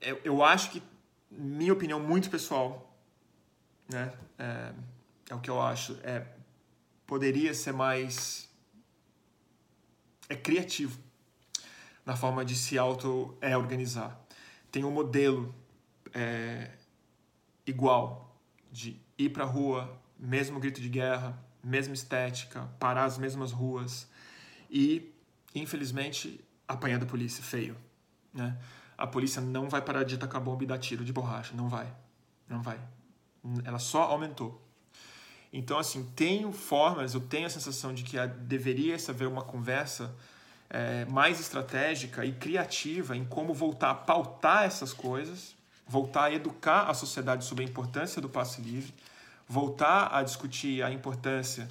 [SPEAKER 1] eu, eu acho que minha opinião muito pessoal, né? É, é o que eu acho. É poderia ser mais é criativo na forma de se auto é, organizar. Tem um modelo é, igual de ir para a rua, mesmo grito de guerra, mesma estética, parar as mesmas ruas e, infelizmente, apanhar da polícia feio, né? A polícia não vai parar de atacar bomba e dar tiro de borracha, não vai, não vai. Ela só aumentou. Então, assim, tenho formas, eu tenho a sensação de que deveria haver uma conversa é, mais estratégica e criativa em como voltar a pautar essas coisas, voltar a educar a sociedade sobre a importância do passe livre, voltar a discutir a importância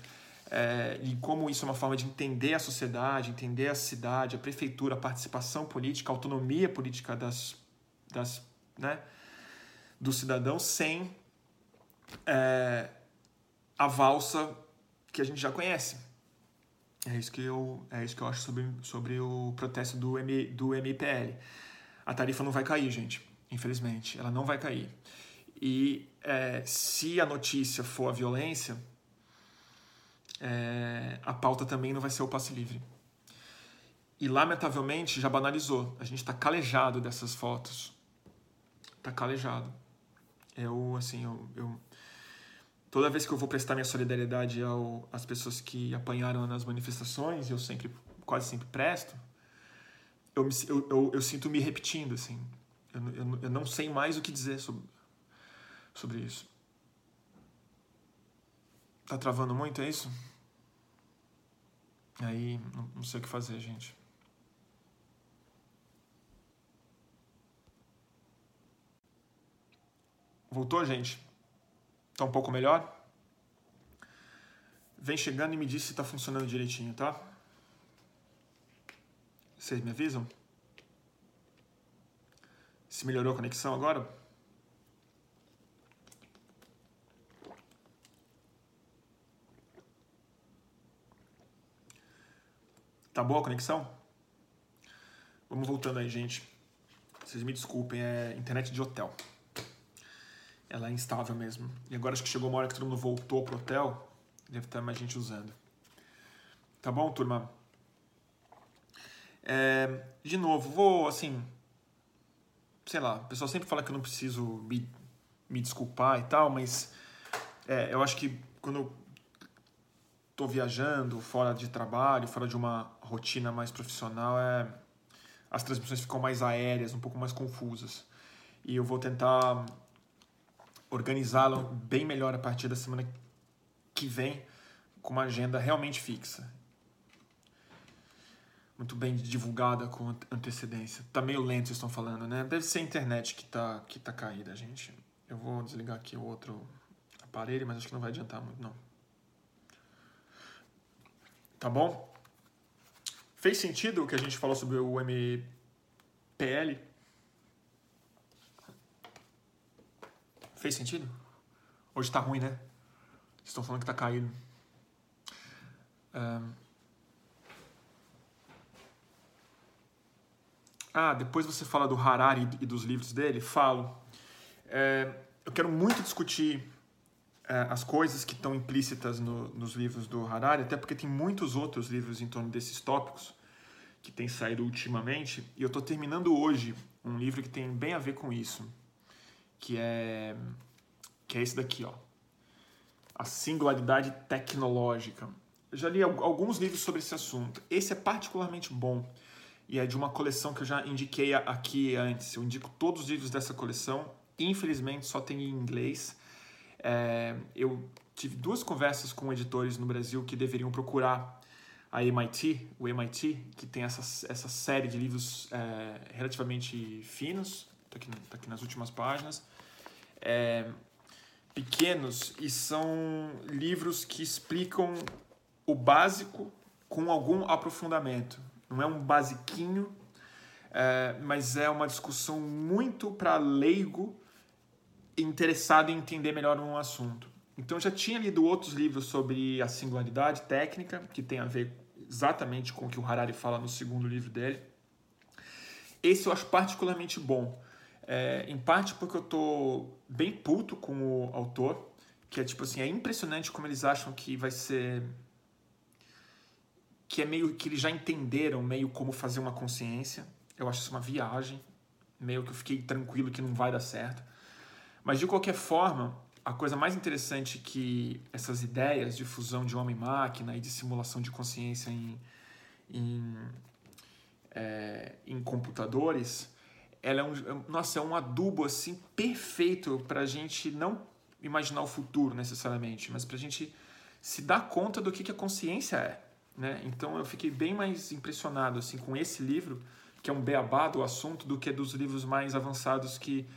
[SPEAKER 1] é, e como isso é uma forma de entender a sociedade, entender a cidade, a prefeitura, a participação política, a autonomia política das, das, né, do cidadão sem é, a valsa que a gente já conhece. É isso que eu, é isso que eu acho sobre, sobre o protesto do, M, do MPL. A tarifa não vai cair, gente. Infelizmente, ela não vai cair. E é, se a notícia for a violência, é, a pauta também não vai ser o passe livre. E lamentavelmente já banalizou. A gente está calejado dessas fotos. Está calejado. Eu, assim, eu, eu, toda vez que eu vou prestar minha solidariedade ao, às pessoas que apanharam nas manifestações, eu sempre, quase sempre presto, eu, eu, eu, eu sinto me repetindo, assim. Eu, eu, eu não sei mais o que dizer sobre, sobre isso. Tá travando muito, é isso? Aí não, sei o que fazer, gente. Voltou, gente? Tá um pouco melhor? Vem chegando e me diz se tá funcionando direitinho, tá? Vocês me avisam? Se melhorou a conexão agora? Tá boa a conexão? Vamos voltando aí, gente. Vocês me desculpem, é internet de hotel. Ela é instável mesmo. E agora acho que chegou uma hora que todo mundo voltou pro hotel. Deve estar mais gente usando. Tá bom, turma? É, de novo, vou assim. Sei lá, o pessoal sempre fala que eu não preciso me, me desculpar e tal, mas é, eu acho que quando estou viajando, fora de trabalho, fora de uma rotina mais profissional, é, as transmissões ficam mais aéreas, um pouco mais confusas. E eu vou tentar organizá-la bem melhor a partir da semana que vem, com uma agenda realmente fixa. muito bem divulgada com antecedência. Tá meio lento, vocês estão falando, né? Deve ser a internet que tá, que tá caída, gente. Eu vou desligar aqui o outro aparelho, mas acho que não vai adiantar muito, não. Tá bom? Fez sentido o que a gente falou sobre o MPL? Fez sentido? Hoje tá ruim, né? Vocês estão falando que tá caído. Um... Ah, depois você fala do Harari e dos livros dele? Falo. É, eu quero muito discutir as coisas que estão implícitas no, nos livros do Harari, até porque tem muitos outros livros em torno desses tópicos que têm saído ultimamente, e eu estou terminando hoje um livro que tem bem a ver com isso, que é que é esse daqui, ó, a singularidade tecnológica. Eu já li alguns livros sobre esse assunto. Esse é particularmente bom e é de uma coleção que eu já indiquei aqui antes. Eu indico todos os livros dessa coleção. Infelizmente só tem em inglês. É, eu tive duas conversas com editores no Brasil que deveriam procurar a MIT, o MIT, que tem essa, essa série de livros é, relativamente finos, está aqui, tá aqui nas últimas páginas, é, pequenos, e são livros que explicam o básico com algum aprofundamento. Não é um basiquinho, é, mas é uma discussão muito para leigo interessado em entender melhor um assunto. Então já tinha lido outros livros sobre a singularidade técnica, que tem a ver exatamente com o que o Harari fala no segundo livro dele. Esse eu acho particularmente bom, é, em parte porque eu tô bem puto com o autor, que é tipo assim, é impressionante como eles acham que vai ser que é meio que eles já entenderam meio como fazer uma consciência. Eu acho isso uma viagem, meio que eu fiquei tranquilo que não vai dar certo. Mas de qualquer forma, a coisa mais interessante que essas ideias de fusão de homem-máquina e de simulação de consciência em, em, é, em computadores, ela é um, é nossa, é um adubo assim perfeito para a gente não imaginar o futuro necessariamente, mas para a gente se dar conta do que, que a consciência é. Né? Então eu fiquei bem mais impressionado assim com esse livro, que é um beabá do assunto, do que dos livros mais avançados que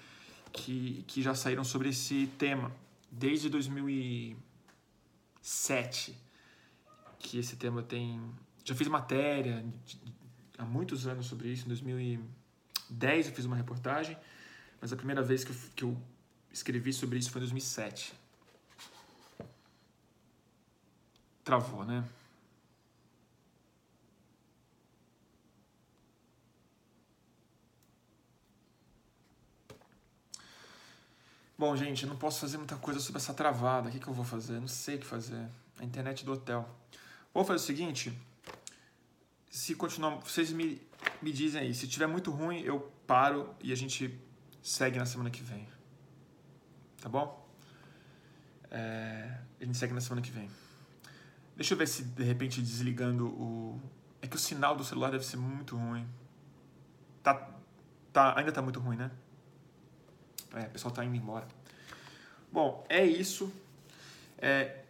[SPEAKER 1] que, que já saíram sobre esse tema desde 2007 que esse tema tem já fiz matéria há muitos anos sobre isso. Em 2010 eu fiz uma reportagem mas a primeira vez que eu, que eu escrevi sobre isso foi em 2007 travou né Bom, gente, eu não posso fazer muita coisa sobre essa travada. O que, que eu vou fazer? não sei o que fazer. A internet do hotel. Vou fazer o seguinte. Se continuar, vocês me, me dizem aí. Se tiver muito ruim, eu paro e a gente segue na semana que vem. Tá bom? É, a gente segue na semana que vem. Deixa eu ver se de repente desligando o. É que o sinal do celular deve ser muito ruim. Tá, tá, ainda tá muito ruim, né? É, o pessoal tá indo embora. Bom, é isso. É,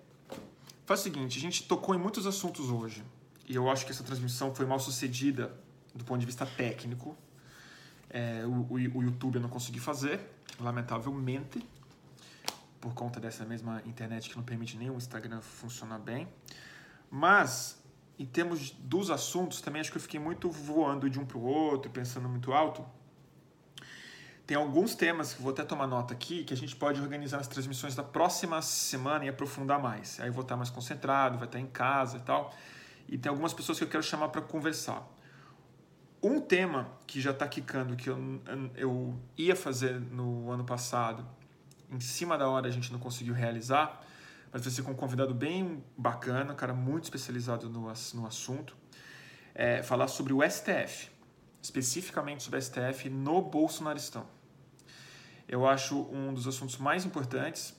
[SPEAKER 1] faz o seguinte, a gente tocou em muitos assuntos hoje. E eu acho que essa transmissão foi mal sucedida do ponto de vista técnico. É, o, o, o YouTube eu não consegui fazer, lamentavelmente, por conta dessa mesma internet que não permite nem o Instagram funcionar bem. Mas, em termos dos assuntos, também acho que eu fiquei muito voando de um para o outro, pensando muito alto. Tem alguns temas que vou até tomar nota aqui que a gente pode organizar as transmissões da próxima semana e aprofundar mais. Aí eu vou estar mais concentrado, vai estar em casa e tal. E tem algumas pessoas que eu quero chamar para conversar. Um tema que já está quicando, que eu, eu ia fazer no ano passado, em cima da hora a gente não conseguiu realizar, mas vai ser com um convidado bem bacana, um cara muito especializado no, no assunto, é falar sobre o STF, especificamente sobre o STF no Bolsonaristão eu acho um dos assuntos mais importantes.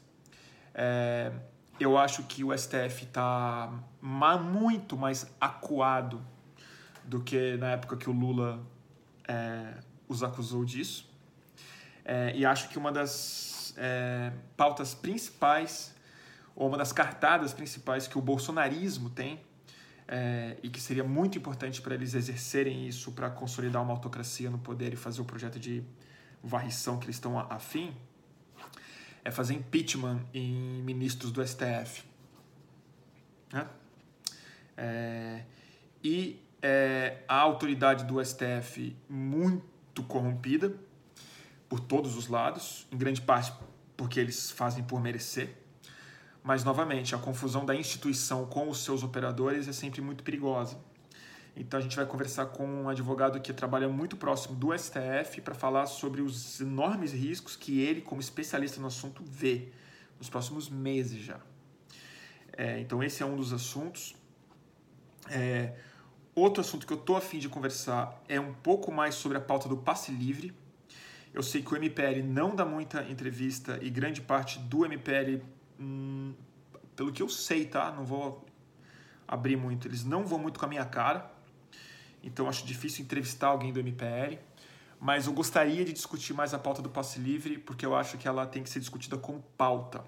[SPEAKER 1] É, eu acho que o STF está muito mais acuado do que na época que o Lula é, os acusou disso. É, e acho que uma das é, pautas principais, ou uma das cartadas principais que o bolsonarismo tem, é, e que seria muito importante para eles exercerem isso para consolidar uma autocracia no poder e fazer o projeto de varrição que eles estão afim, é fazer impeachment em ministros do STF. Né? É, e é, a autoridade do STF muito corrompida por todos os lados, em grande parte porque eles fazem por merecer. Mas, novamente, a confusão da instituição com os seus operadores é sempre muito perigosa. Então, a gente vai conversar com um advogado que trabalha muito próximo do STF para falar sobre os enormes riscos que ele, como especialista no assunto, vê nos próximos meses já. É, então, esse é um dos assuntos. É, outro assunto que eu estou afim de conversar é um pouco mais sobre a pauta do passe livre. Eu sei que o MPL não dá muita entrevista e grande parte do MPL hum, pelo que eu sei, tá? Não vou abrir muito. Eles não vão muito com a minha cara. Então acho difícil entrevistar alguém do MPL. Mas eu gostaria de discutir mais a pauta do passe livre, porque eu acho que ela tem que ser discutida como pauta.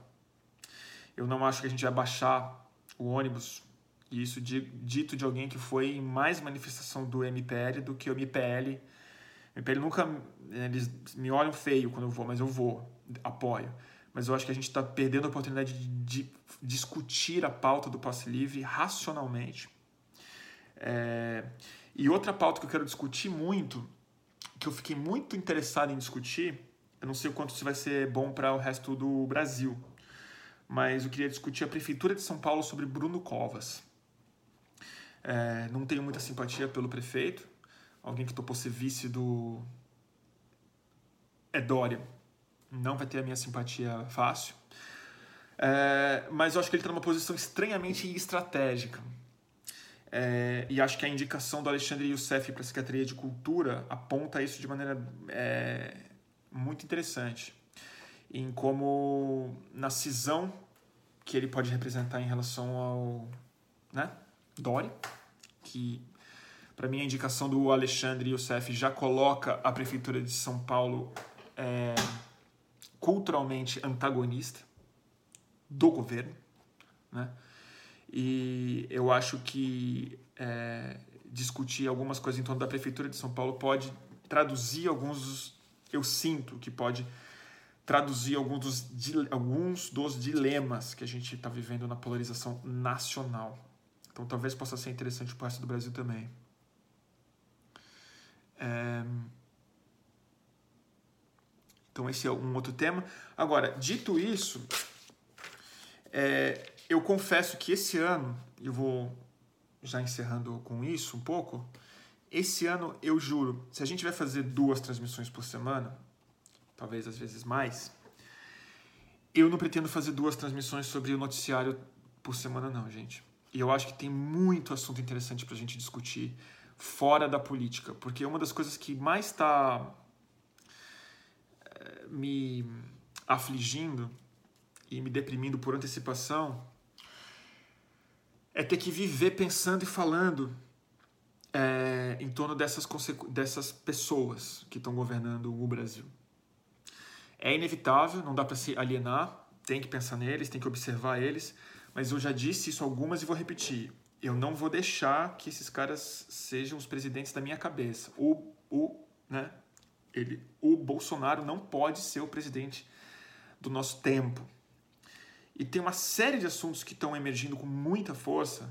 [SPEAKER 1] Eu não acho que a gente vai baixar o ônibus, e isso dito de alguém que foi em mais manifestação do MPL do que o MPL. O MPL nunca. Eles me olham feio quando eu vou, mas eu vou, apoio mas eu acho que a gente está perdendo a oportunidade de, de, discutir a pauta do passe livre racionalmente. É, e outra pauta que eu quero discutir muito, que eu fiquei muito interessado em discutir, eu não sei o quanto isso vai ser bom para o resto do Brasil, mas eu queria discutir a Prefeitura de São Paulo sobre Bruno Covas. É, não tenho muita simpatia pelo prefeito, alguém que topou ser vice do. É Dória não vai ter a minha simpatia fácil. É, mas eu acho que ele está numa posição estranhamente estratégica. É, e acho que a indicação do Alexandre Youssef para a Secretaria de Cultura aponta isso de maneira é, muito interessante. Em como, na cisão que ele pode representar em relação ao né, Dori, que para mim a indicação do Alexandre Youssef já coloca a Prefeitura de São Paulo é, culturalmente antagonista do governo, né? E eu acho que é, discutir algumas coisas em torno da prefeitura de São Paulo pode traduzir alguns dos, eu sinto que pode traduzir alguns dos, alguns dos dilemas que a gente está vivendo na polarização nacional. Então talvez possa ser interessante para o resto do Brasil também. É... Então esse é um outro tema. Agora, dito isso, é, eu confesso que esse ano, eu vou já encerrando com isso um pouco, esse ano eu juro, se a gente vai fazer duas transmissões por semana, talvez às vezes mais, eu não pretendo fazer duas transmissões sobre o noticiário por semana não, gente. E eu acho que tem muito assunto interessante para a gente discutir fora da política, porque uma das coisas que mais está me afligindo e me deprimindo por antecipação é ter que viver pensando e falando é, em torno dessas, dessas pessoas que estão governando o Brasil. É inevitável, não dá para se alienar, tem que pensar neles, tem que observar eles, mas eu já disse isso algumas e vou repetir. Eu não vou deixar que esses caras sejam os presidentes da minha cabeça. O, o, né, ele, o Bolsonaro não pode ser o presidente do nosso tempo. E tem uma série de assuntos que estão emergindo com muita força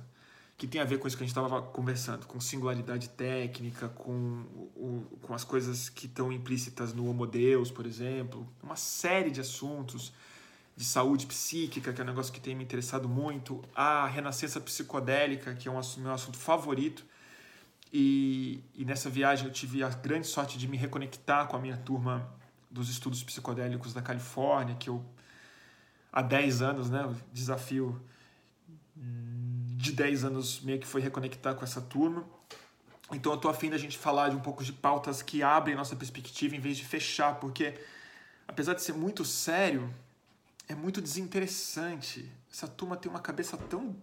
[SPEAKER 1] que tem a ver com isso que a gente estava conversando, com singularidade técnica, com, o, com as coisas que estão implícitas no Homo Deus, por exemplo, uma série de assuntos de saúde psíquica, que é um negócio que tem me interessado muito, a renascença psicodélica, que é um meu assunto favorito, e, e, nessa viagem eu tive a grande sorte de me reconectar com a minha turma dos estudos psicodélicos da Califórnia, que eu há 10 anos, né, o desafio de 10 anos meio que foi reconectar com essa turma. Então eu tô afim da gente falar de um pouco de pautas que abrem nossa perspectiva em vez de fechar, porque apesar de ser muito sério, é muito desinteressante. Essa turma tem uma cabeça tão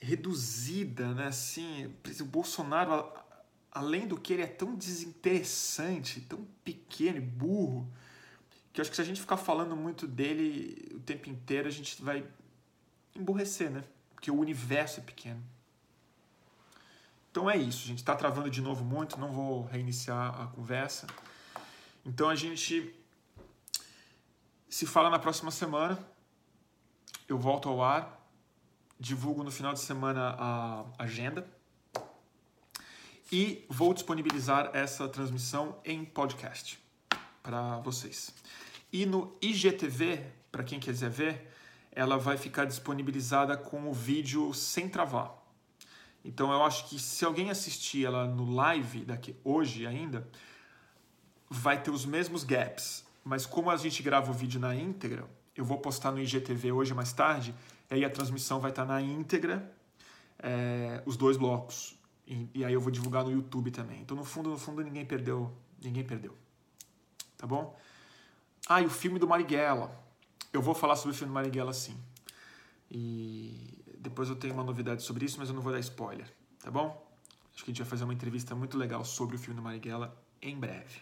[SPEAKER 1] reduzida, né? Assim, o Bolsonaro, além do que ele é tão desinteressante, tão pequeno e burro, que eu acho que se a gente ficar falando muito dele o tempo inteiro, a gente vai emburrecer, né? Porque o universo é pequeno. Então é isso, gente está travando de novo muito, não vou reiniciar a conversa. Então a gente se fala na próxima semana. Eu volto ao ar, divulgo no final de semana a agenda e vou disponibilizar essa transmissão em podcast para vocês. E no IGTV, para quem quiser ver, ela vai ficar disponibilizada com o vídeo sem travar. Então eu acho que se alguém assistir ela no live daqui hoje ainda, vai ter os mesmos gaps. Mas como a gente grava o vídeo na íntegra, eu vou postar no IGTV hoje mais tarde, e aí a transmissão vai estar na íntegra, é, os dois blocos. E, e, aí eu vou divulgar no YouTube também. Então no fundo, no fundo ninguém perdeu, ninguém perdeu. Tá bom? Ah, e o filme do Marighella. Eu vou falar sobre o filme do Marighella sim. E depois eu tenho uma novidade sobre isso, mas eu não vou dar spoiler, tá bom? Acho que a gente vai fazer uma entrevista muito legal sobre o filme do Marighella em breve.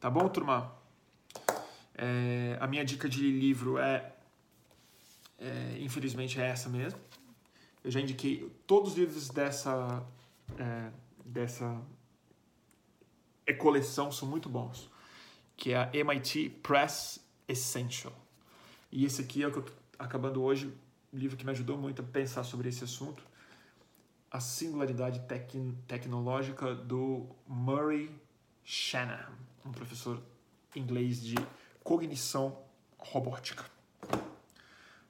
[SPEAKER 1] Tá bom, turma? É, a minha dica de livro é, é, infelizmente, é essa mesmo. Eu já indiquei todos os livros dessa, é, dessa coleção são muito bons, que é a MIT Press Essential. E esse aqui é o que eu tô acabando hoje, livro que me ajudou muito a pensar sobre esse assunto, A Singularidade Tec Tecnológica do Murray Shanahan, um professor inglês de cognição robótica.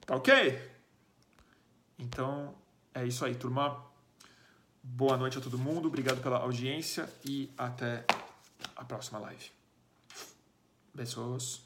[SPEAKER 1] Tá ok? Então é isso aí, turma. Boa noite a todo mundo, obrigado pela audiência e até a próxima live. Besos.